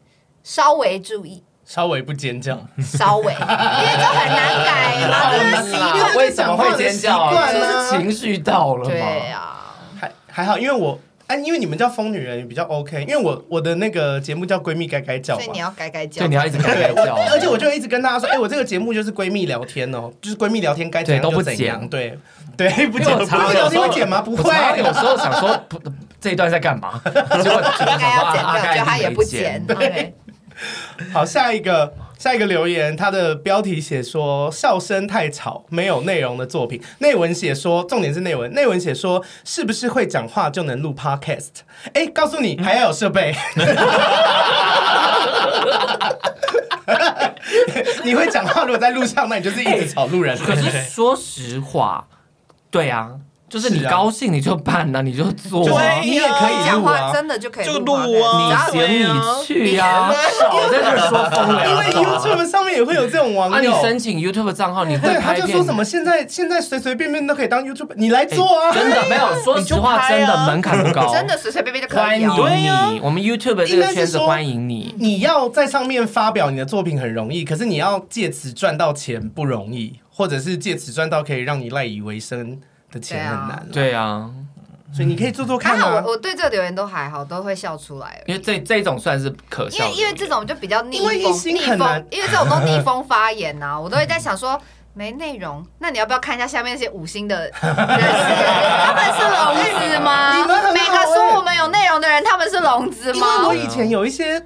稍微注意。稍微不尖叫，稍微，[laughs] 因为这很难改嘛，[laughs] 这是习惯。为什么会尖叫啊？习惯啊就是情绪到了对呀。啊，还还好，因为我哎，因为你们叫疯女人比较 OK，因为我我的那个节目叫闺蜜该该叫嘛所以你。要改改叫。对，你要一直改改叫，而且我就一直跟大家说，哎、我这个节目就是闺蜜聊天哦，就是闺蜜聊天该怎样就怎样，对 [laughs] 对，不剪。因为我常闺蜜聊天常有时候会剪吗？不我常常有会。时候想说，不，这一段在干嘛？[laughs] 结果应该要剪掉，啊就他也不剪。OK，[laughs] 好，下一个下一个留言，它的标题写说笑声太吵，没有内容的作品。内文写说，重点是内文，内文写说是不是会讲话就能录 Podcast？哎，告诉你还要有设备。你会讲话，如果在路上，那你就是一直吵路人。可是说实话，对啊，就是你高兴你就办啊，你就做你也可以讲话录啊。真的就可以就录录啊你啊。行你去呀，少在这儿说风因为。YouTube 上面也会有这种网友啊，你友，申请 YouTube 账号，你会对，他拍片就说什么现在现在随随便便都可以当 YouTube，你来做啊！真的没有，说实话，真的门槛不高，[laughs] 真的随随便便就可欢以欢。迎你，我们 YouTube 这个圈子欢迎你。你要在上面发表你的作品很容易，可是你要借此赚到钱不容易，或者是借此赚到可以让你赖以为生的钱很难。对啊，所以你可以做做看啊还好我。我对这个留言都还好，都会笑出来。因为这这种算是可因笑因，为因为这种就比较逆风逆风，因为这种都逆风发言呐、啊，[laughs] 我都会在想说。没内容，那你要不要看一下下面那些五星的人士？他们是聋子吗？[laughs] 每个说我们有内容的人，他们是聋子因为我？以前有一些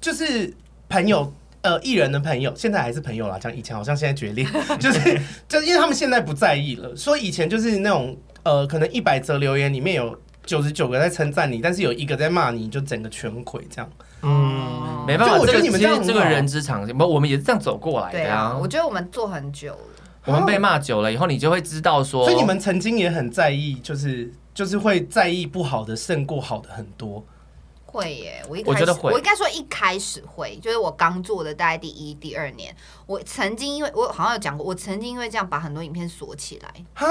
就是朋友。呃，艺人的朋友现在还是朋友啦，像以前好像现在决裂，[laughs] 就是就是因为他们现在不在意了，所以以前就是那种呃，可能一百则留言里面有九十九个在称赞你，但是有一个在骂你，就整个全毁这样。嗯，没办法，就我觉得你们其实这个人之常情，不，我们也是这样走过来对啊的呀，。我觉得我们做很久了。我们被骂久了以后，你就会知道说，所以你们曾经也很在意，就是就是会在意不好的胜过好的很多。会耶，我一开始我觉得会。我应该说一开始会，就是我刚做的大概第一、第二年，我曾经因为我好像有讲过，我曾经因为这样把很多影片锁起来，哈，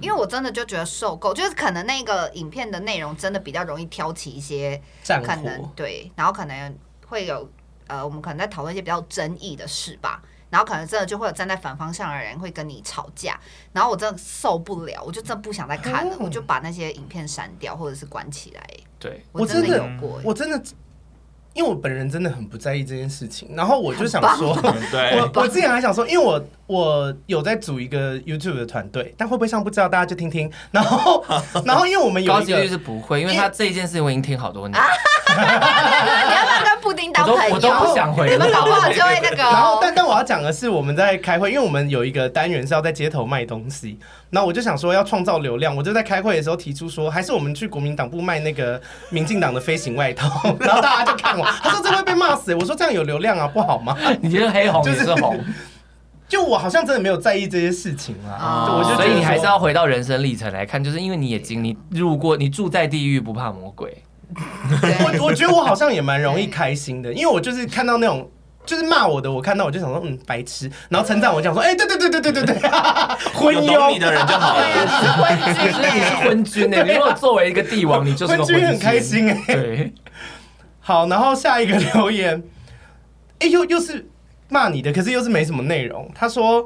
因为我真的就觉得受够，就是可能那个影片的内容真的比较容易挑起一些战可能火，对，然后可能会有呃，我们可能在讨论一些比较争议的事吧。然后可能真的就会有站在反方向的人会跟你吵架，然后我真的受不了，我就真的不想再看了，哦。我就把那些影片删掉或者是关起来。对，我真的我真的有过，我真的，因为我本人真的很不在意这件事情，然后我就想说，[laughs] 对。我我之前还想说，因为我我有在组一个 YouTube 的团队，但会不会上不知道，大家就听听。然后 [laughs] 然后因为我们有一个高级率是不会，因为他这一件事情我已经听好多年，[laughs] 你要我都当朋友？我都不想回你们搞不好就会那个、哦。然后，但但我要讲的是，我们在开会，因为我们有一个单元是要在街头卖东西。那我就想说要创造流量，我就在开会的时候提出说，还是我们去国民党部卖那个民进党的飞行外套。[laughs] 然后大家就看我，他说这会被骂死。我说这样有流量啊，不好吗？你觉得黑红就是也是红，就我好像真的没有在意这些事情啊。我就所以你还是要回到人生历程来看，就是因为你也经历入过，你住在地狱不怕魔鬼。对我我觉得我好像也蛮容易开心的，因为我就是看到那种。就是骂我的，我看到我就想说，嗯，白痴。然后称赞我讲说，哎、欸，对对对对对对对，[laughs] 昏庸懂你的人就好了。其实你是昏君呢，[laughs] 你如果作为一个帝王，你就是个昏君，很开心哎。对，好，然后下一个留言，哎、欸，又又是骂你的，可是又是没什么内容。他说，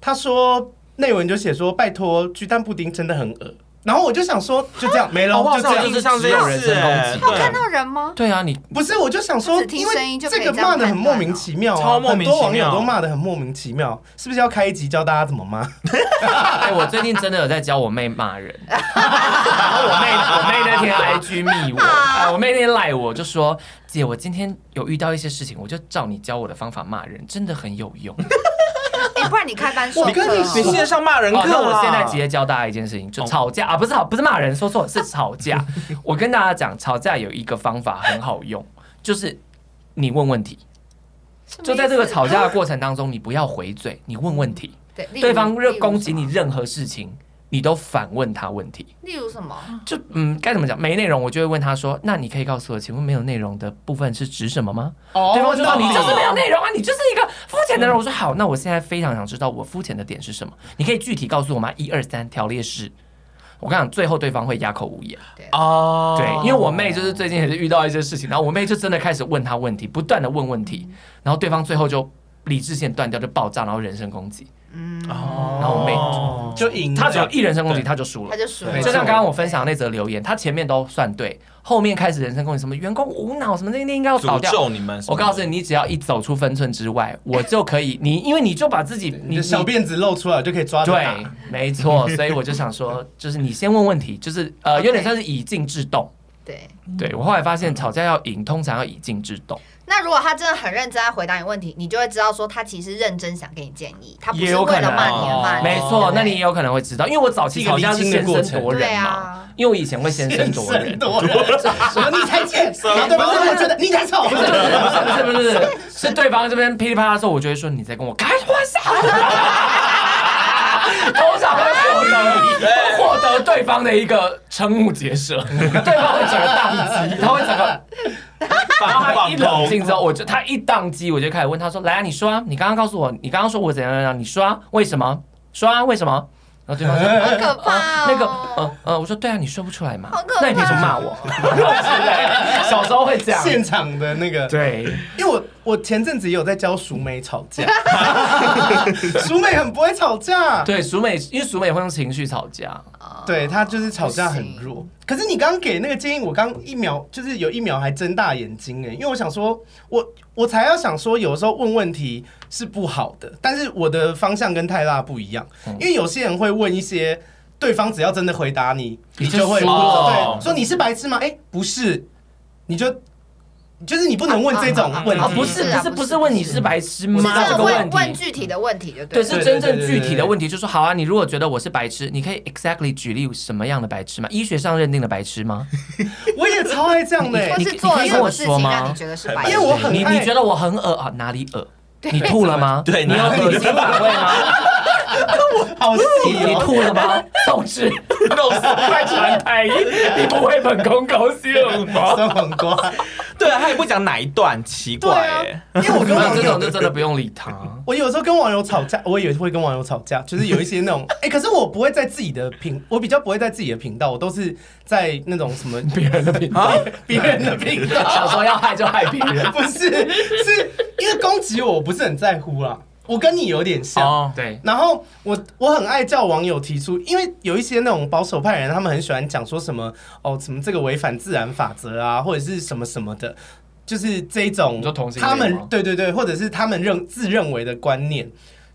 他说内文就写说，拜托，巨蛋布丁真的很恶。然后我就想说，就这样 [laughs] 没了，就这样，就是像这样人身攻击。有看到人吗？对啊，你不是，我就想说，因为这个骂的很莫名其妙，很多网友都骂的很莫名其妙，是不是要开一集教大家怎么骂？[laughs] 哎，我最近真的有在教我妹骂人，[laughs] 然后我妹我妹那天 IG 密我，我妹那天赖我就说，姐，我今天有遇到一些事情，我就照你教我的方法骂人，真的很有用。不然你开班授课，你跟你你线上骂人课、哦。那我现在直接教大家一件事情，就吵架、哦、啊，不是吵，不是骂人，说错了，是吵架。[laughs] 我跟大家讲，吵架有一个方法很好用，就是你问问题。就在这个吵架的过程当中，你不要回嘴，你问问题。对，对方任攻击你任何事情。你都反问他问题，例如什么？就嗯，该怎么讲？没内容，我就会问他说：“那你可以告诉我，请问没有内容的部分是指什么吗？”哦，对方就说：“你就是没有内容啊，你就是一个肤浅的人。”我说：“好，那我现在非常想知道我肤浅的点是什么？你可以具体告诉我吗？一二三，条列式。我跟你讲，最后对方会哑口无言。哦，对，因为我妹就是最近也是遇到一些事情，然后我妹就真的开始问他问题，不断的问问题，然后对方最后就理智线断掉，就爆炸，然后人身攻击。嗯，哦，然后我妹就赢，他只要一人身攻击他就输了，他就输了。就像刚刚我分享那则留言，他前面都算对，后面开始人身攻击，什么员工无脑，什么那那应该要倒掉。诅咒你们！我告诉你，你只要一走出分寸之外，我就可以，你因为你就把自己你的小辫子露出来，就可以抓住。对，没错。所以我就想说，就是你先问问题，就是呃，有点像是以静制动。对，对我后来发现，吵架要赢，通常要以静制动。那如果他真的很认真在回答你问题，你就会知道说他其实认真想给你建议，他不是为了骂你而骂你。没错，那你也有可能会知道，因为我早期好像是先声夺人嘛，因为我以前会先声夺 [laughs] 人，什么你才贱，对吧？我觉得你才丑，不是不是不是，是对方这边噼里啪啦的时候，我就会说你在跟我开玩笑，通常会获得获得对方的一个瞠目结舌，对方会整个宕机，他会整个。然后他一冷静之后，我就他一宕机，我就开始问他说：“来啊，你说啊，你刚刚告诉我，你刚刚说我怎样怎样，你说啊，为什么？说啊，为什么？”然后对方说：“好可怕哦，那个，呃呃，我说对啊，你说不出来嘛，那你凭什么骂我？[laughs] 小时候会这样，现场的那个对，因为我我前阵子也有在教淑美吵架，[laughs] 淑美很不会吵架，对，淑美因为淑美会用情绪吵架。”对，他就是吵架很弱，可是你刚刚给那个建议，我刚一秒就是有一秒还睁大眼睛哎，因为我想说，我我才要想说，有时候问问题是不好的，但是我的方向跟泰辣不一样，因为有些人会问一些，对方只要真的回答你，你就会对说你是白痴吗？哎，不是，你就。就是你不能问这种问题，不是不是不是问你是白痴吗？这个问题问具体的问题就对。对，是真正具体的问题，就说好啊，你如果觉得我是白痴，你可以 exactly 举例什么样的白痴吗？医学上认定的白痴吗？[laughs] 我也超爱这样的，你你可以跟我说吗？因为我很你你觉得我很恶啊？哪里恶？你吐了吗？对，你有恶心反胃吗？[laughs] 我好细，你吐了吗？[laughs] 宋智，弄死快传太医，你不会本宫高兴吗？真很乖。对啊，他也不讲哪一段，奇怪哎。因为我跟网友这种就真的不用理他。我有时候跟网友吵架，我也会跟网友吵架，就是有一些那种 [laughs] 哎，可是我不会在自己的频，我比较不会在自己的频道，我都是在那种什么 [laughs] 别人的频道，[laughs] 别人的频道。想说要害就害别人，不是，是因为攻击我，我不是很在乎啦。我跟你有点像，oh, 对。然后我我很爱叫网友提出，因为有一些那种保守派人，他们很喜欢讲说什么哦，什么这个违反自然法则啊，或者是什么什么的，就是这种他们对对对，或者是他们认自认为的观念。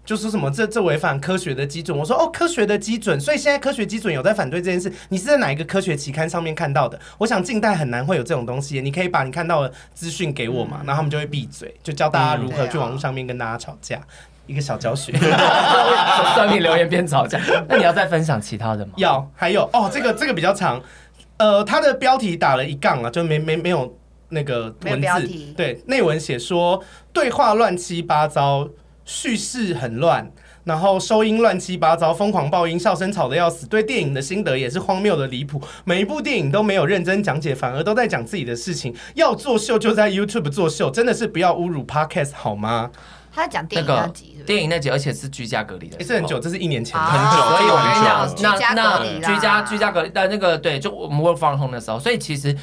就说什么这这违反科学的基准，我说哦，科学的基准，所以现在科学基准有在反对这件事。你是在哪一个科学期刊上面看到的？我想近代很难会有这种东西，你可以把你看到的资讯给我嘛，然后他们就会闭嘴，就教大家如何去网络上面跟大家吵架，一个小教学。[laughs] 算命留言边吵架，那你要再分享其他的吗？[laughs] 要，还有哦，这个这个比较长，呃，它的标题打了一杠啊，就没没没有那个文字，对，内文写说对话乱七八糟。叙事很乱，然后收音乱七八糟，疯狂爆音，笑声吵得要死。对电影的心得也是荒谬的离谱，每一部电影都没有认真讲解，反而都在讲自己的事情。要做秀就在 YouTube 做秀，真的是不要侮辱 Podcast 好吗？他在讲电影那集，电影那集，而且是居家隔离的时候，也是很久，这是一年前很久，所以我跟你哦讲，那居家隔那居家居家隔离的那个对，就我们 work from home 的时候，所以其实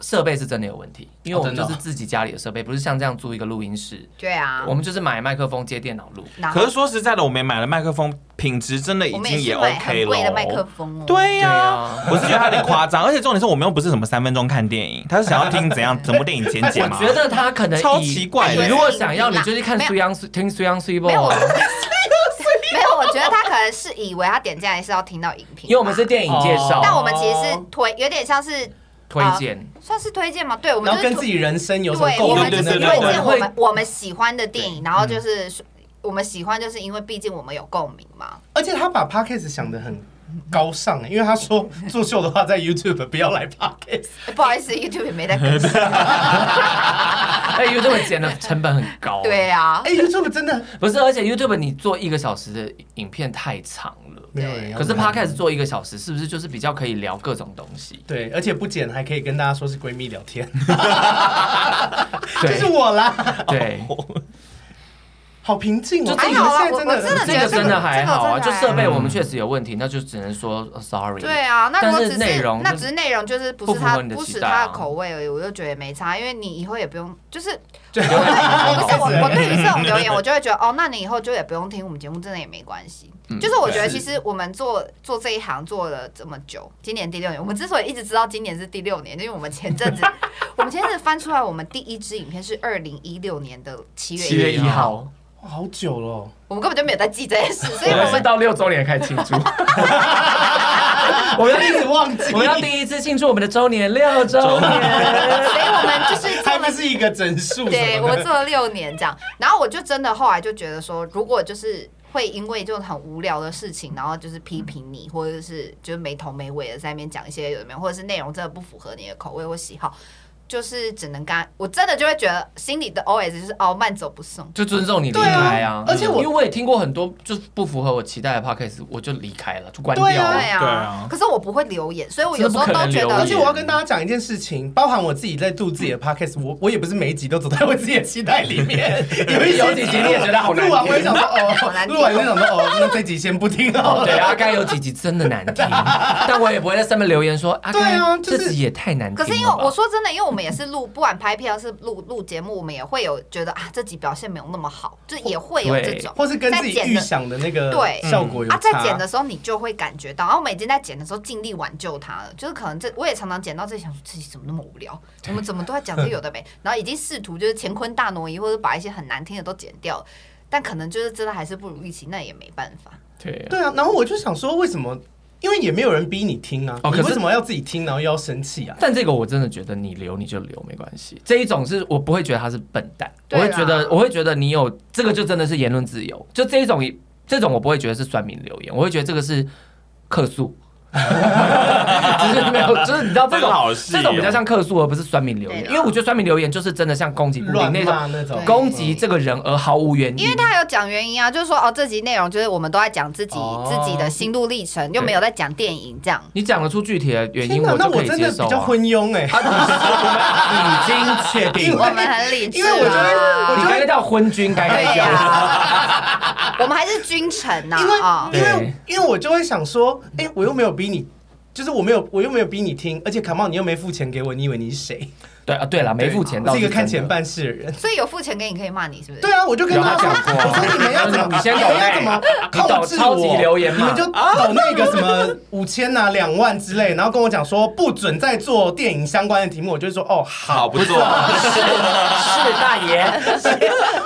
设备是真的有问题，因为我们就是自己家里的设备，不是像这样租一个录音室，对啊，我们就是买麦克风接电脑录。可是说实在的，我们买了麦克风，品质真的已经也 OK 很贵的麦克了。风哦。对对呀、啊。我是觉得他有点夸张，而且重点是我们又不是什么三分钟看电影，他是想要听怎样整部电影简介我吗？觉得他可能超奇怪。的你如果想要，你就去看没有苏央听苏央 s u 没有，我啊，没有，我觉得他可能是以为他点进来是要听到影评，因为我们是电影介绍，但我们其实是推，有点像是推荐。算是推荐吗？对，我们就是推然后跟自己人生有什么对，共我鸣的那们就是推对对种。荐我们我们喜欢的电影，然后就是我们喜欢，就是因为毕竟我们有共鸣嘛。而且他把 Podcast 想的很高尚，因为他说 [laughs] 做秀的话在 YouTube 不要来 Podcast。欸不好意思，YouTube 也没在更新。[laughs] [laughs] 哎，YouTube 剪的成本很高。对啊哎，，YouTube 真的不是，而且 YouTube 你做一个小时的影片太长了。没有人要可是 Podcast 做一个小时，是不是就是比较可以聊各种东西？对，而且不剪还可以跟大家说是闺蜜聊天，对就是我啦，对，好平静哦。就哎你们还好啦我我真的这觉得个真的还好啊，就设备我们确实有问题，那就只能说呃 sorry。对啊，那如果只是内容那只是内容，就是不是他不是他的口味而已，我就觉得没差，因为你以后也不用，就是就不是我我对于这种留言，[laughs] 我就会觉得哦，那你以后就也不用听我们节目，真的也没关系。嗯就是我觉得其实我们做做这一行做了这么久，今年第六年，我们之所以一直知道今年是第六年，因为我们前阵子 [laughs] 我们前阵子翻出来，我们第一支影片是二零一六年的七七月一号，好久了哦。我们根本就没有在记这件事，[laughs] 所以我我们们是到六周年开始庆祝。[laughs] 我们要一直忘记，我们要第一次庆祝我们的周年六周年。[laughs] 所以我们就是做了还不是一个整数对我。做了六年这样，然后我就真的后来就觉得说，如果就是会因为这种很无聊的事情，然后就是批评你，或者是就是没头没尾的在那边讲一些有没有，或者是内容真的不符合你的口味或喜好，就是只能跟他我真的就会觉得心里的 OS 就是哦慢走不送。就尊重你离对啊。开啊，而且我因为我也听过很多就是不符合我期待的 podcast，我就离开了，就关掉。对啊。了。对啊，对啊可是我不会留言，所以我有时候都觉得而且我要跟大家讲一件事情，包含我自己在录自己的 podcast，我我也不是每一集都走在我自己的期待里面，有一些有几集你也觉得好难听。录完我也想说哦好难，[laughs] 听。录完就想说哦，那这集先不听好哦，了。对，阿该有几集真的难听，[laughs] 但我也不会在上面留言说阿对啊该就是这集也太难听了。可是因为我说真的，因为我们也是录，不管拍片还是录录节目，我们也会有觉得啊，这集表现没有那么好，就也会有这种。或是跟自己预想的那个对效果有啊，在剪的时候你就会感觉到，然后我们已经在剪的时候尽力挽救它了，就是可能这我也常常剪到这里想说自己怎么那么无聊，我们怎么都在讲这有的没，[laughs] 然后已经试图就是乾坤大挪移，或者把一些很难听的都剪掉，但可能就是真的还是不如预期，那也没办法。对啊对啊，然后我就想说，为什么？因为也没有人逼你听啊，哦可是你为什么要自己听，然后又要生气啊？但这个我真的觉得你留你就留没关系，这一种是我不会觉得他是笨蛋，我会觉得我会觉得你有这个就真的是言论自由，就这一种这种我不会觉得是酸民留言，我会觉得这个是客诉。[laughs] 就是没有，[laughs] 就是你知道这种这种比较像客诉，而不是酸民留言。因为我觉得酸民留言就是真的像攻击不乱灵那种，那种攻击这个人而毫无原因。因为他有讲原因啊，就是说哦，这集内容就是我们都在讲自己、哦自己的心路历程，又没有在讲电影这样。你讲得出具体的原因，我，那就可以我真的接受啊。比较昏庸哎、已经确定我们很理智因为我觉得我你觉得该叫昏君，该该对叫。呀，[laughs] 我们还是君臣呐因为、啊。因为因为我就会想说，哎、我又没有逼你，就是我没有我又没有逼你听，而且卡茂你又没付钱给我，你以为你是谁？对啊，对了，没付钱我是一个看钱。办事的人。所以有付钱给你可以骂你，是不是？对啊，我就跟他讲过啊我说你们要怎么，[laughs] 你先抖你们要怎么控制超级我？留言你们就抖那个什么五千呐、[laughs] 两万之类，然后跟我讲说不准再做电影相关的题目，我就会说哦好好。不做，[laughs] 是大爷，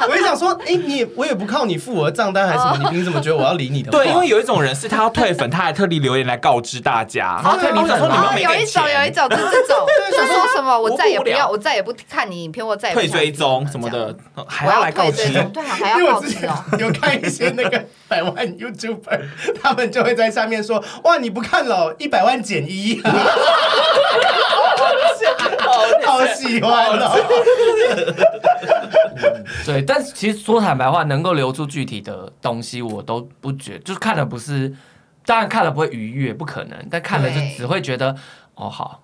我就想说，哎、你我也不靠你付我的账单还是什么，你凭什么觉得我要理你的话？对，因为有一种人是他要退粉，他还特地留言来告知大家。然后退你粉我想说你们哦，没给有一种有一种就是这种，就说什么我再也不要，我不要我再也不看你影片，我再也不退追踪什么的，还要要来告知对啊，还要因为我之前告知哦。有看一些那个百万 YouTuber，[laughs] 他们就会在下面说：“哇，你不看了哦，一百万减一。[laughs] ”好喜欢哦！对，但是其实说坦白话，能够留住具体的东西，我都不觉，就是看了不是，当然看了不会愉悦，不可能，但看了就只会觉得，哦，好，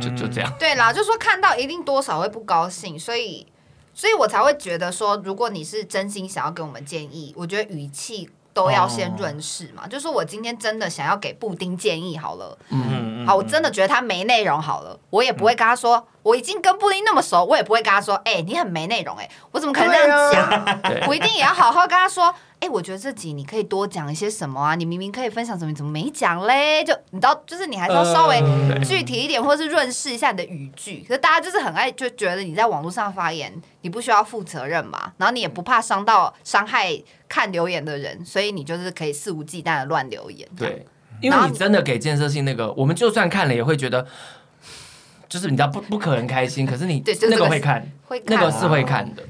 就就这样。对啦，就说看到一定多少会不高兴，所以，所以我才会觉得说，如果你是真心想要给我们建议，我觉得语气。都要先润饰嘛，oh. 就说我今天真的想要给布丁建议好了，嗯，好，我真的觉得他没内容好了，我也不会跟他说，我已经跟布丁那么熟，我也不会跟他说，哎、欸，你很没内容，哎，我怎么可能这样讲？我一定也要好好跟他说。哎、欸，我觉得这集你可以多讲一些什么啊？你明明可以分享什么，你怎么没讲嘞？就你知道，就是你还是要稍微具体一点，或是润饰一下你的语句。可是大家就是很爱，就觉得你在网络上发言，你不需要负责任嘛？然后你也不怕伤到伤害看留言的人，所以你就是可以肆无忌惮的乱留言。对，因为你真的给建设性那个，我们就算看了也会觉得，就是你知道不不可能开心。可是你对那个会看，会看那个是会看的。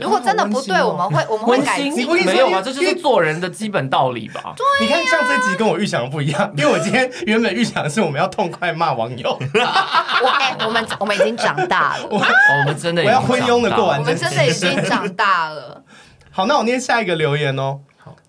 如果真的不对，我们会我们会改进。没有啊，这就是做人的基本道理吧。对，你看像这集跟我预想的不一样，因为我今天原本预想的是我们要痛快骂网友。[laughs] 我哎，我们我们已经长大了，我们真的我要昏庸的过完，我们真的已经长大了。[laughs] 好，那我念下一个留言哦。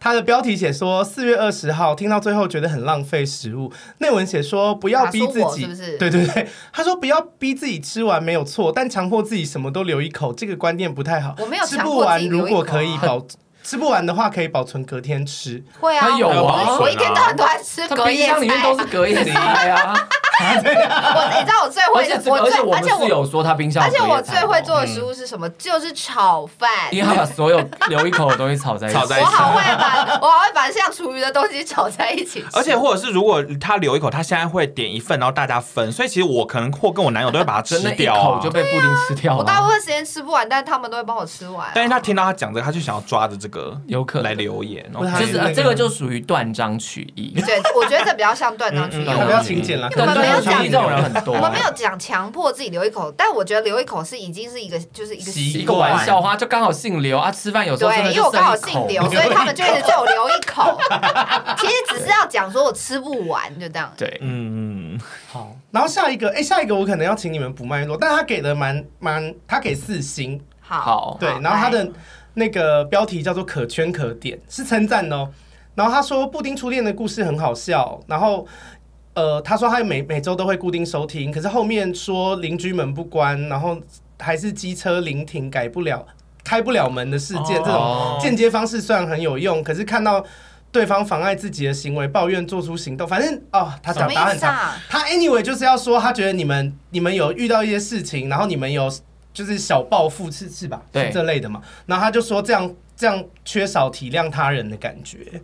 他的标题写说四月二十号听到最后觉得很浪费食物，内文写说不要逼自己，是不是？对对对，他说不要逼自己吃完没有错，但强迫自己什么都留一口，这个观念不太好。我没有吃不完，如果可以保吃不完的话，可以保存隔天吃。会啊，有啊，我一天到晚都在吃隔夜菜，冰箱里面都是隔夜菜啊。[laughs] [laughs] 我你知道我最会，而且我而且我有说他冰箱，而且我最会做的食物是什么？就是炒饭，因为他把所有留一口的东西炒在一起。我好会把，我好会把像厨余的东西炒在一起。而且或者是如果他留一口，他现在会点一份，然后大家分。所以其实我可能或跟我男友都会把它吃掉，一口就被布丁吃掉了。我大部分时间吃不完，但是他们都会帮我吃完。但是他听到他讲这个，他就想要抓着这个有可能来留言，就是这个就属于断章取义。对，我觉得这比较像断章取义，比较勤俭了。我们没有讲这种人很多。我们没有讲强迫自己留一口，但我觉得留一口是已经是一个就是一个一个玩笑话，就刚好姓刘啊，吃饭有时候对，因为我刚好姓刘，所以他们就一直 [laughs] 叫我留一口。其实只是要讲说我吃不完，就这样。对，嗯，好。然后下一个，哎，下一个我可能要请你们补脉络，但他给的蛮蛮，他给四星，好，对。然后他的那个标题叫做可圈可点，是称赞哦。然后他说布丁初恋的故事很好笑，然后。呃，他说他每每周都会固定收听，可是后面说邻居门不关，然后还是机车临停改不了、开不了门的事件，这种间接方式虽然很有用，可是看到对方妨碍自己的行为，抱怨做出行动，反正哦，他讲答案很长，他 anyway 就是要说他觉得你们你们有遇到一些事情，然后你们有就是小报复是是吧？对，这类的嘛，然后他就说这样这样缺少体谅他人的感觉。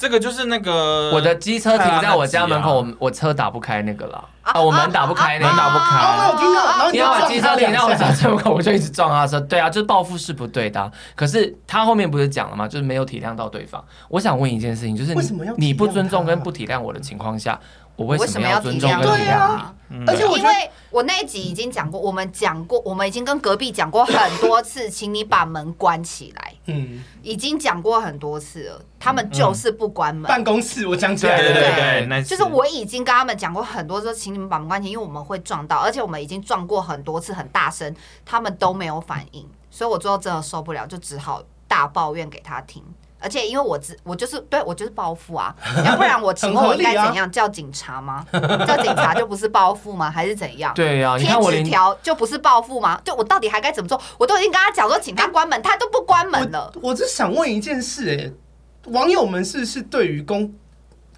这个就是那个我的机车停在我家门口，我我车打不开那个了啊，我门打不开，门打不开。我听到，然后你把机车停在我家门口，我就一直撞他车。对啊，就是报复是不对的。可是他后面不是讲了吗？就是没有体谅到对方。我想问一件事情，就是你不尊重跟不体谅我的情况下，我为什么要尊重跟体谅你？而且因为我那一集已经讲过，我们讲过，我们已经跟隔壁讲过很多次，[laughs] 请你把门关起来。嗯，已经讲过很多次了，他们就是不关门。办公室我讲起来，对对对，就是我已经跟他们讲过很多次，请你们把门关起来，因为我们会撞到，而且我们已经撞过很多次，很大声，他们都没有反应，所以我最后真的受不了，就只好大抱怨给他听。而且因为我只我就是对我就是报复啊，[laughs] 要不然我请问我应该怎样叫警察吗？[laughs] 叫警察就不是报复吗？还是怎样？对呀，贴纸条就不是报复吗？就我到底还该怎么做？我都已经跟他讲说，请他关门，他都不关门了。我只想问一件事，哎，网友们是是对于公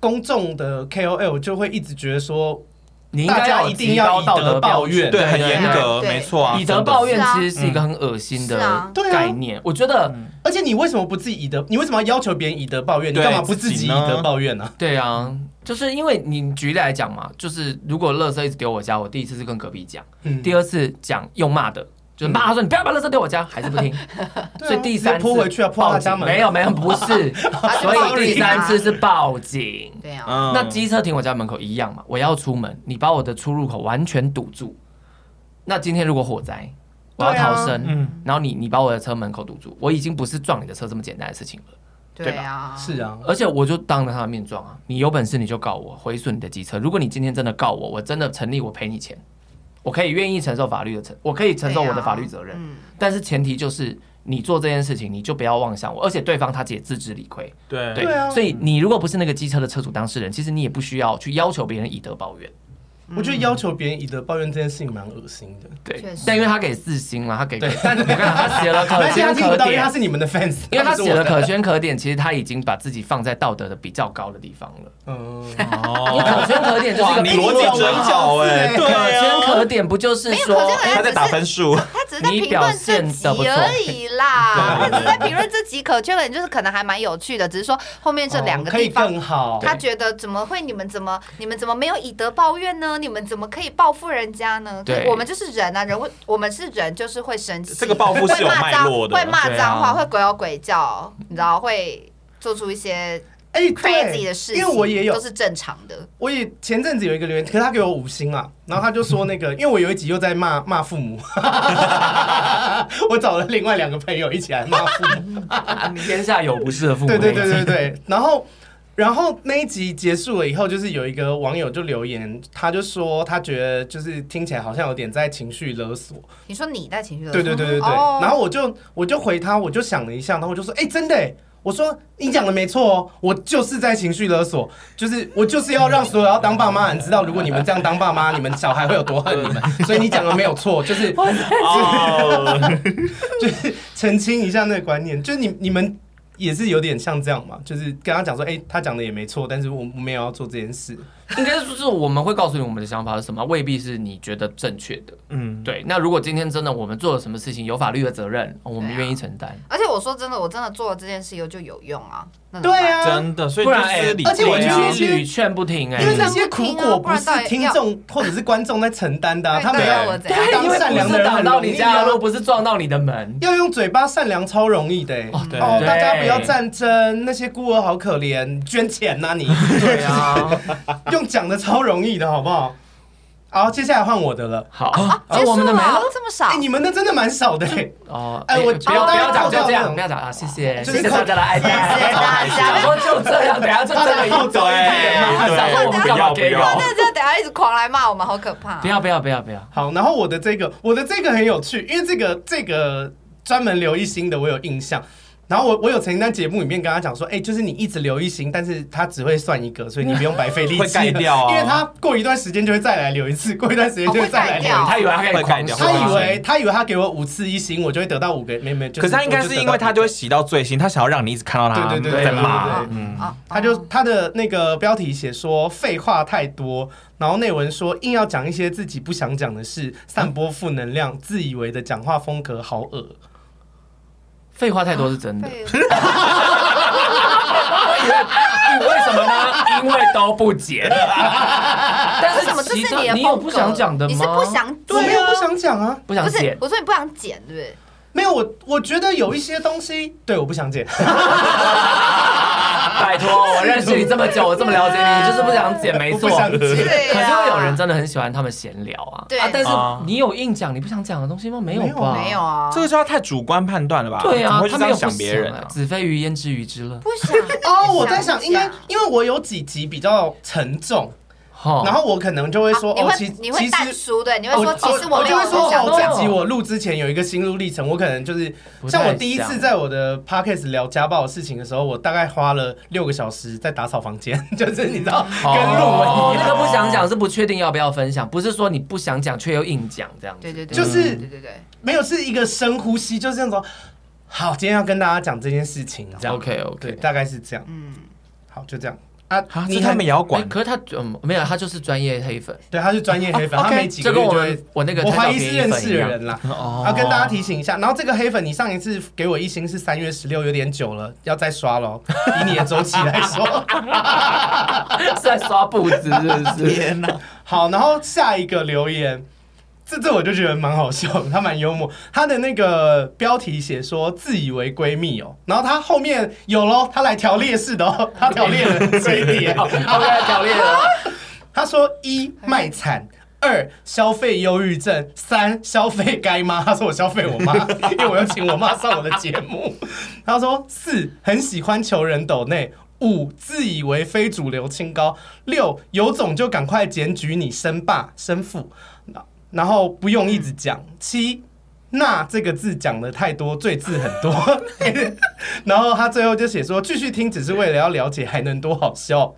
公众的 KOL 就会一直觉得说。你应该要一定要道德抱怨，对，很严格，没错啊。以德报怨其实是一个很恶心的概念，我觉得。而且你为什么不自己以德？你为什么要要求别人以德报怨？你干嘛不自己以德报怨呢？对啊，就是因为你举例来讲嘛，就是如果垃圾一直丢我家，我第一次是跟隔壁讲，第二次讲用骂的。就骂他说：“你不要把垃圾丢我家，还是不听。[laughs] ”所以第三次扑回去啊，扑他家门。没有没有，不是。[laughs] 所以第三次是报警。对啊。那机车停我家门口一样嘛？我要出门，你把我的出入口完全堵住。那今天如果火灾，我要逃生，嗯，然后你你把我的车门口堵住，我已经不是撞你的车这么简单的事情了，对吧？是啊。而且我就当着他的面撞啊！你有本事你就告我毁损你的机车。如果你今天真的告我，我真的成立，我赔你钱。我可以愿意承受法律的承，我可以承受我的法律责任，嗯，但是前提就是你做这件事情，你就不要妄想我，而且对方他也自知理亏，对。对，对啊。所以你如果不是那个机车的车主当事人，其实你也不需要去要求别人以德报怨。我觉得要求别人以德报怨这件事情蛮恶心的。对确实，但因为他给四星嘛，他给，但我跟你讲，他写了可圈可点，因为他，是你们的 fans，因为他写了可圈可点，其实他已经把自己放在道德的比较高的地方了。嗯，[laughs] 因为可圈可点就是一，个你逻辑真好哎，对可圈啊，可点，不就是没有说可圈可点他在打分数，他只是在评论自己而已啦，他只是在评论自己可圈可点，就是可能还蛮有趣的，只是说后面这两个哦可以地方。更好。他觉得怎么会？你们怎么你们怎么没有以德报怨呢？你们怎么可以报复人家呢？对我们就是人啊，人会我们是人，就是会生气。这个报复是有会骂脏脉络的会骂对脏话，啊会鬼吼鬼叫，你知道会做出一些哎 crazy 对的事情，因为我也有都是正常的。我也前阵子有一个留言，可是他给我五星啊，然后他就说那个，[laughs] 因为我有一集又在骂骂父母，[laughs] 我找了另外两个朋友一起来骂父母，[laughs] 你天下有不是的父母。对对对对对，然后然后那一集结束了以后，就是有一个网友就留言，他就说他觉得就是听起来好像有点在情绪勒索，你说你在情绪勒索？对对对对对，哦然后我就我就回他，我就想了一下，然后我就说，哎，真的耶。我说你讲的没错哦，我就是在情绪勒索，就是我就是要让所有要当爸妈的人知道，如果你们这样当爸妈，你们小孩会有多恨你们。[laughs] 所以你讲的没有错，就是哦，[laughs] 就是澄清一下那个观念，就是你你们也是有点像这样嘛，就是跟他讲说，哎、他讲的也没错，但是我我没有要做这件事。[laughs] 应该就是我们会告诉你我们的想法是什么，未必是你觉得正确的。嗯，对，那如果今天真的我们做了什么事情有法律的责任，我们愿意承担。而且我说真的，我真的做了这件事以后就有用啊。对啊，真的，所以不然哎就是理而且我觉得对啊那些屡劝不听哎、因为那些苦果不是听众或者是观众在承担的、啊，他们对要我怎样当善良的人不是挡到你家的路，不是撞到你的门。要用嘴巴善良超容易的、欸。哦对哦，对大家不要战争，那些孤儿好可怜，捐钱呐、你，[laughs] 对啊，[laughs] 用讲的超容易的好不好？好，接下来换我的了。好，啊，啊结束我们的没了。这么少哎、，你们的真的蛮少的、欸。哦，哎我不要哦不要讲，就这样，不要讲啊！谢谢，就是谢谢大家的爱戴，谢谢大家想说就这样，等下就真的一对对想说我们干嘛给不要我？那就等下一直狂来骂我们，好可怕。不要不要不要不要！好，然后我的这个，我的这个很有趣，因为这个这个专门留一星的，我有印象。然后我我有曾经在节目里面跟他讲说，哎、就是你一直留一星，但是他只会算一个，所以你不用白费力气，[laughs] 会盖掉啊。因为他过一段时间就会再来留一次，过一段时间就会再来留一次。哦他以为他可以掉他以为他以为他给我五次一星，我就会得到五个，没没。就可是他应该是因为他就会洗到最新，他想要让你一直看到他对对对在骂。对，嗯，啊，他就他的那个标题写说废话太多，然后内文说硬要讲一些自己不想讲的事，散播负能量，自以为的讲话风格好恶。废话太多是真的，对 [laughs] 为什么呢？因为都不剪。[laughs] 但是为什么这是你的？你有不想讲的吗？你是不想我没有不？想讲啊，不是不想剪，，我说你不想剪，对不对？没有我我觉得有一些东西，对，我不想剪。[laughs] 拜托，我认识你这么久，我这么了解你，你就是不想剪，没错。我不想剪可是有人真的很喜欢他们闲聊啊，对啊，但是啊你有硬讲你不想讲的东西吗？没有吧？没有啊，这个就要太主观判断了吧？对啊，他没有想别人子非鱼焉知鱼之乐？不想 [laughs] 哦，我在想，不应该因为我有几集比较沉重，哈然后我可能就会说，哦，其会你会其实。淡书，对，你会说其实我没有就会说哦，很想讲这集我录之前有一个心路历程，我可能就是像我第一次在我的 podcast 聊家暴的事情的时候，我大概花了六个小时在打扫房间，[laughs] 就是你知道跟录文哦一样，那个不想讲是不确定要不要分享，不是说你不想讲却又硬讲这样子。对对对，就是对对对，没有是一个深呼吸，就是这样说。好，今天要跟大家讲这件事情，这样 OK OK，。大概是这样。嗯，好，就这样啊啊，。你这他们也要哎管，可是他嗯没有，他就是专业黑粉，对，他是专业黑粉，[laughs] 哦他每几个我月就我那个我怀疑太早便宜是认识的。人啦。[laughs] 哦要跟大家提醒一下，然后这个黑粉，你上一次给我一星是三月十六，有点久了，要再刷喽。以你的周期来说，[laughs] 是在刷步子是不是？天哪！好，然后下一个留言，这这我就觉得蛮好笑的，他蛮幽默。他的那个标题写说自以为闺蜜哦，然后他后面有喽，他来调劣势的哦，他调劣了这一点。好，我给他条列了。[laughs] 他说一卖惨。二消费忧郁症，三消费该妈。他说我消费我妈，因为我要请我妈上我的节目。他说四很喜欢求人抖内，五自以为非主流清高，六有种就赶快检举你生爸生父。然后不用一直讲。七，那这个字讲的太多，罪字很多。[laughs] 然后他最后就写说，继续听只是为了要了解还能多好笑。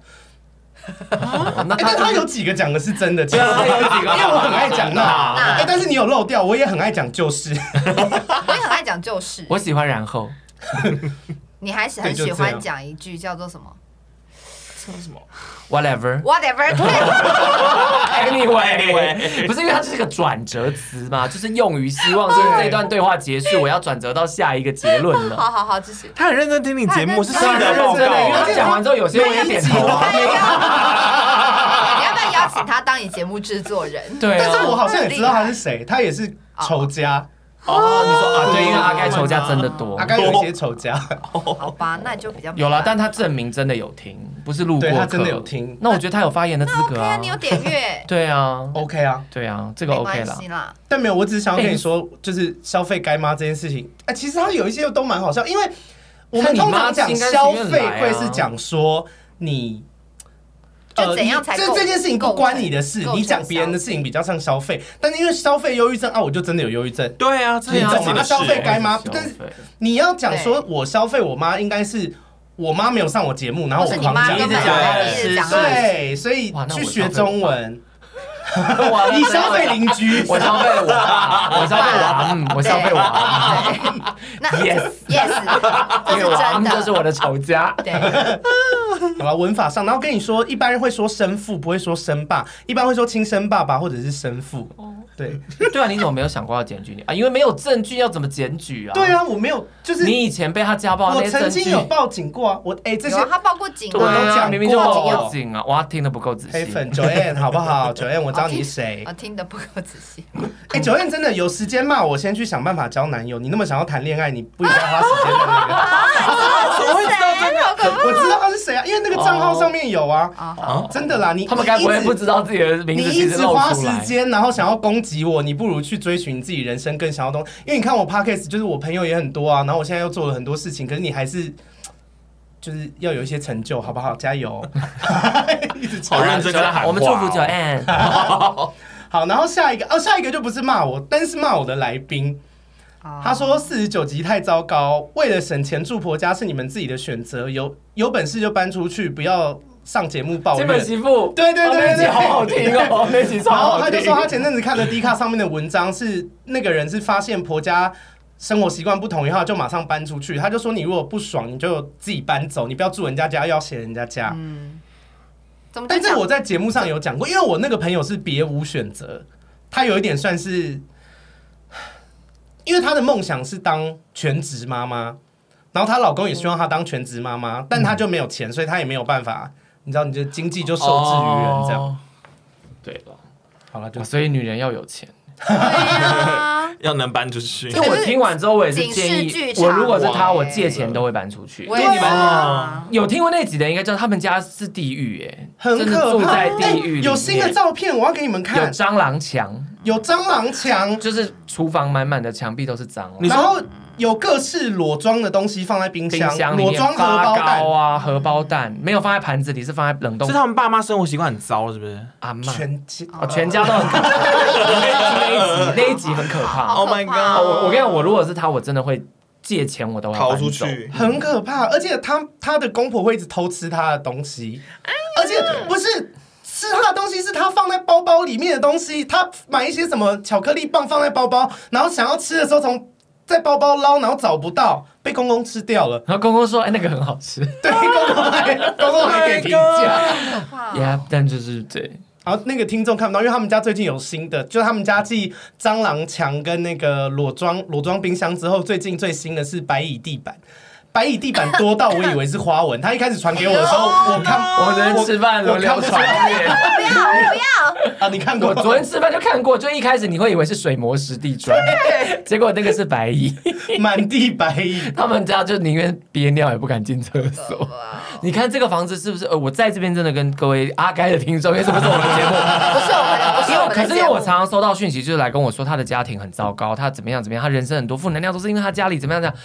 他有几个讲的是真的，其实有几个因为我很爱讲那，那哎，但是你有漏掉，我也很爱讲就是，我也很爱讲就是，我喜欢然后你还是很喜欢讲一句叫做什么说什么？whatever whatever。[laughs] anyway，不是因为它是个转折词嘛，就是用于希望就是这段对话结束，我要转折到下一个结论了。好好好，谢谢。他很认真听你节目，是心他很得报真的，因为讲完之后，有些我也点头啊。你要不要邀请他当你节目制作人？对啊，但是我好像也知道他是谁，他也是仇家，哦，你说啊，对，因为阿该仇家真的多阿，该有一些仇家，好吧，那就比较有了，但他证明真的有听，不是路过客，他真的有听那我觉得他有发言的资格 OK 啊，啊你。有点阅，[laughs] 对啊，OK 啊，对啊，这个没 OK 啦系。啦。但没有，我只是想要跟你说，就是消费该妈这件事情，哎，其实他有一些都蛮好笑，因为我们通常讲消费会是讲说你。就怎样才够这这件事情不关你的事，你讲别人的事情比较像消费，但是因为消费忧郁症啊，我就真的有忧郁症。对啊，这你是懂吗消费该吗？但是你要讲说我消费我妈，应该是我妈没有上我节目，然后我狂讲一直讲一直讲对，所以去学中文，哇你消费邻居，我消费我，我消费我，嗯，我消费我。对那 Yes yes，因为我这是我的仇家。对，好了，文法上，然后跟你说，一般人会说生父，不会说生爸，一般会说亲生爸爸或者是生父。对，对啊，你怎么没有想过要检举你啊？因为没有证据，要怎么检举啊？对，啊，我没有，就是你以前被他家暴我曾经有报警过啊，我哎、这些啊，他报过警对我都啊，讲明明就过报警啊，哇，听得不够仔细。黑粉 Joanne 好不好？Joanne 我你是谁我。听得不够仔细。哎、九 Joanne 真的有时间骂我，先去想办法交男友。你那么想要谈恋爱，你不应该花时间在那个。怎么会知道这个？好可怕我知道他是谁啊，因为那个账号上面有啊。真的啦，你他们该不会不知道自己的名字其实露一直花？时间，然后想要攻击我，你不如去追寻自己人生更想要东西。因为你看我 podcast，就是我朋友也很多啊，然后我现在又做了很多事情，可是你还是就是要有一些成就，好不好？加油！一直吵好认真跟他喊哦我们祝福九 N。[laughs] 好，然后下一个哦，下一个就不是骂我，但是骂我的来宾。他说四十九集太糟糕，为了省钱住婆家是你们自己的选择，有有本事就搬出去，不要上节目抱金本怨。媳妇，对对对对哦那集好好听哦，那集超然后。他就说他前阵子看了 D 卡上面的文章，是那个人是发现婆家生活习惯不同以后就马上搬出去。他就说你如果不爽，你就自己搬走，你不要住人家家，要嫌人家家。嗯，怎么但这讲我在节目上有讲过，因为我那个朋友是别无选择，他有一点算是，因为他的梦想是当全职妈妈，然后她老公也希望她当全职妈妈，但她就没有钱，所以她也没有办法，你知道，你的经济就受制于人这样。哦对了，好了，就所以女人要有钱。对啊，要能搬出去因。为我听完之后，我也是建议，我如果是他，我借钱都会搬出去。因为你们啊。有听过那几人，应该知道他们家是地狱，哎，很可怕。住在地狱有新的照片，我要给你们看有，蟑螂墙，有蟑螂墙，就是厨房满满的墙壁都是蟑螂。然后有各式裸装的东西放在冰冰箱，箱里面裸装荷包蛋糕，啊，荷包蛋没有放在盘子里，是放在冷冻是他们爸妈生活习惯很糟，是不是阿妈全家哦，全家都很可怕。[laughs] 那一集那一集很可怕。好？[laughs] Oh my，god！我我跟你讲，我如果是他，我真的会借钱，我都会逃。出去。很可怕，而且他他的公婆会一直偷吃他的东西，而且不是吃他的东西，是他放在包包里面的东西。他买一些什么巧克力棒放在包包，然后想要吃的时候从在包包捞，然后找不到，被公公吃掉了。然后公公说：“哎，那个很好吃。[laughs] 对，公公还公公还给评价。好可怕哦 Yeah，但就是对，然后那个听众看不到，因为他们家最近有新的，就是他们家继蟑螂墙跟那个裸装裸装冰箱之后，最近最新的是白蚁地板。白蚁地板多到我以为是花纹，[laughs] 他一开始传给我的时候，我看我们昨天吃饭轮流传阅。不要不要，啊，你看过我？昨天吃饭就看过，就一开始你会以为是水磨石地砖，结果那个是白蚁。[laughs] 满地白蚁，他们家就宁愿憋尿也不敢进厕所。你看这个房子是不是？呃，我在这边真的跟各位阿该的听众，因为这 [laughs] 不是我们节目，不是我们的，不是因为可我们的节目。是因为我常常收到讯息，就是来跟我说他的家庭很糟糕，他怎么样怎么样，他人生很多负能量都是因为他家里怎么样怎么样。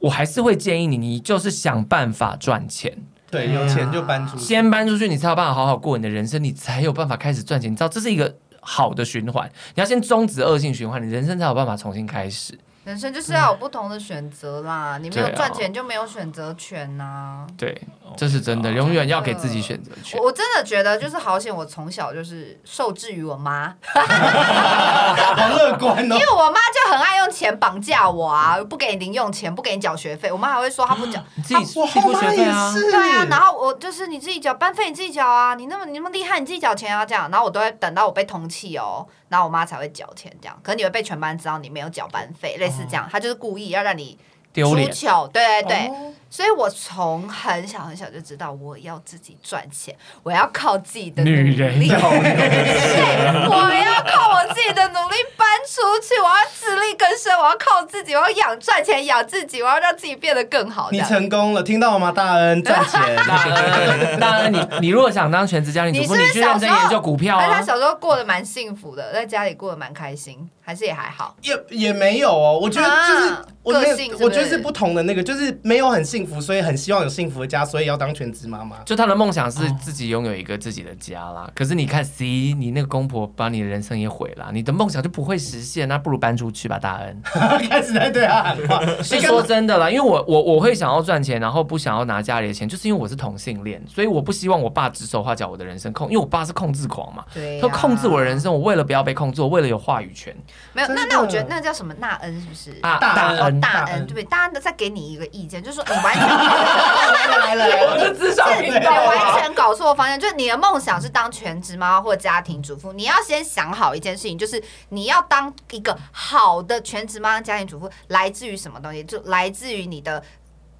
我还是会建议你，你就是想办法赚钱，对，有钱就搬出去。先搬出去，你才有办法好好过你的人生，你才有办法开始赚钱。你知道这是一个好的循环，你要先终止恶性循环，你人生才有办法重新开始。人生就是要有不同的选择啦，嗯、你没有赚钱就没有选择权呐、啊。对，这是真的，永远要给自己选择权。我真的觉得就是好险，我从小就是受制于我妈，[laughs] 好乐观哦。因为我妈就很爱用钱绑架我啊，不给你零用钱，不给你缴学费，我妈还会说她不缴，你自己付学费啊。对啊，然后我就是你自己缴班费，你自己缴啊，你那么你那么厉害，你自己缴钱啊，这样，然后我都会等到我被通缉哦。然后我妈才会缴钱，这样，可能你会被全班知道你没有缴班费，类似这样，她就是故意要让你丢脸，对对对。哦所以我从很小很小就知道我要自己赚钱，我要靠自己的努力。[laughs] 我要靠我自己的努力搬出去，我要自力更生，我要靠自己，我要养赚钱养自己，我要让自己变得更好。你成功了，听到了吗？大恩赚钱，大恩，大恩，你你如果想当全职家庭主妇，你去认真研究股票啊。他小时候过得蛮幸福的，在家里过得蛮开心，还是也还好？也也没有哦，我觉得就是。啊个性，我觉得是不同的那个，就是没有很幸福，所以很希望有幸福的家，所以要当全职妈妈。就他的梦想是自己拥有一个自己的家啦。哦、可是你看，C，你那个公婆把你的人生也毁了，你的梦想就不会实现。那不如搬出去吧，大恩。[laughs] 开始在对他喊话。是说真的啦，因为我我我会想要赚钱，然后不想要拿家里的钱，就是因为我是同性恋，所以我不希望我爸指手画脚我的人生控，因为我爸是控制狂嘛。对、啊。他控制我的人生，我为了不要被控制，我为了有话语权。没有，那那我觉得那叫什么？纳恩是不是？啊，大恩，大恩，对不对？大恩。再给你一个意见，就是说你完全来了，我是智商，你完全搞错方向。就是你的梦想是当全职妈妈或家庭主妇，你要先想好一件事情，就是你要当一个好的全职妈妈、家庭主妇，来自于什么东西？就来自于你的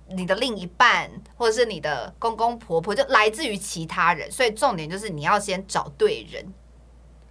你的另一半，或者是你的公公婆婆，就来自于其他人。所以重点就是你要先找对人。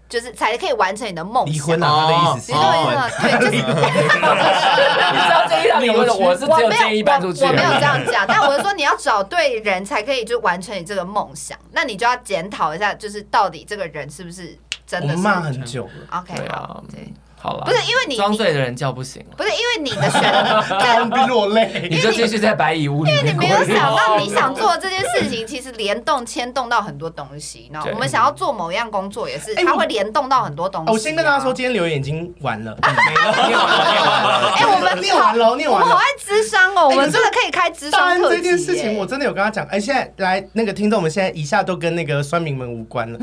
就是才可以完成你的梦想。离婚啊，他的意思是。对，就是。[laughs] 你知道这一场离婚的，我是只有建议搬出去。我没有这样讲，但我是说你要找对人才可以就完成你这个梦想。那你就要检讨一下，就是到底这个人是不是真的？我骂很久了。OK，好，对。好了，不是因为你装醉的人叫不醒，不是因为你的选 [laughs] 择落泪，你就继续在白蚁屋里。因为你没有想到你想做的这件事情，其实联动牵动到很多东西。然后我们想要做某一样工作，也是它会联动到很多东西。我先跟大家说，今天留言已经完了，念完了，念完了。哎，我们念完了，念完了。我们好爱智商哦，我们真的可以开智商。这件事情我真的有跟他讲。哎，现在来那个听众我们，现在一下都跟那个酸民们无关了，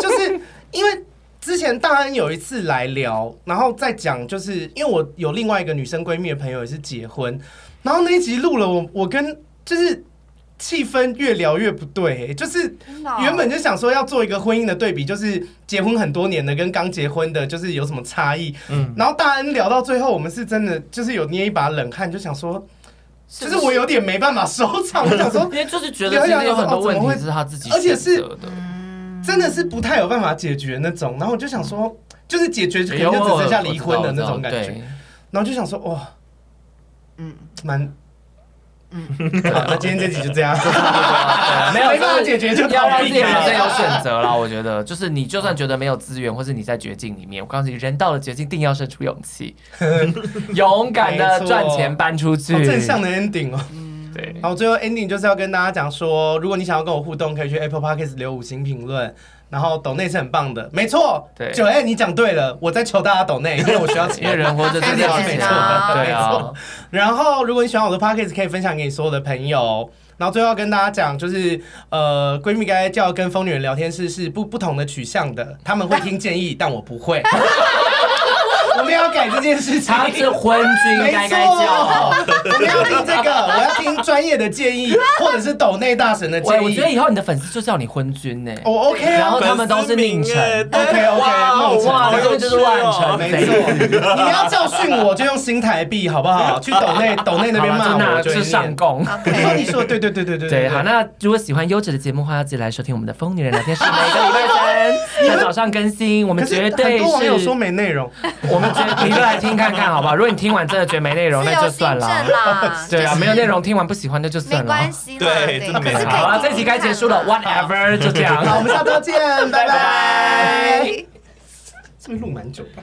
就是因为。之前大恩有一次来聊，然后再讲，就是因为我有另外一个女生闺蜜的朋友也是结婚，然后那一集录了我，我跟就是气氛越聊越不对，就是原本就想说要做一个婚姻的对比，就是结婚很多年的跟刚结婚的，就是有什么差异。嗯，然后大恩聊到最后，我们是真的就是有捏一把冷汗，就想说，就是我有点没办法收场，我想说，因为就是觉得其实有很多问题是他自己选择的。真的是不太有办法解决那种，然后我就想说，就是解决可能就只剩下离婚的那种感觉，然后就想说，哇，嗯，蛮，嗯，[laughs] 好，那今天这集就这样，[laughs] 没有办法解决，就要让自己人生有选择了。我觉得，就是你就算觉得没有资源，或是你在绝境里面，我告诉你，人到了绝境，定要生出勇气，[laughs] 勇敢的赚钱搬出去，正向的 ending 哦。对，好，最后 ending 就是要跟大家讲说，如果你想要跟我互动，可以去 Apple Podcast 留五星评论，然后抖内是很棒的，没错，对，九 A 你讲对了，我在求大家抖内，因为我需要钱，[laughs] 因为人活着真的是没错的，对啊。然后如果你喜欢我的 Podcast，可以分享给你所有的朋友。然后最后要跟大家讲，就是呃，闺蜜该叫跟疯女人聊天室是不不同的取向的，他们会听建议，但我不会。[laughs] 我们要改这件事情，他是昏君该该叫。我们要听这个，[laughs] 我要听专业的建议，或者是抖内大神的建议。我觉得以后你的粉丝就叫你昏君呢。哦，OK 啊。然后他们都是宁晨，OK OK。哇，这个就是万成，没错。你们要教训我，就用新台币，好不好？[laughs] 去抖内抖内那边骂我，就是上供。OK，你说对对对对对对。好，那如果喜欢优质的节目的话，要记得来收听我们的疯女人聊天室，[laughs] 每个礼拜三在早上更新。我们绝对是。很多网友说没内容，[laughs] 我们。你就来听看看，好不好？如果你听完真的觉得没内容，那就算了。[laughs] 对啊，没有内容，听完不喜欢那就算了。没关系，对，真的没差。好了，这集该结束了，whatever，就这样。好，我们下周见，[laughs] 拜拜。这边录蛮久的。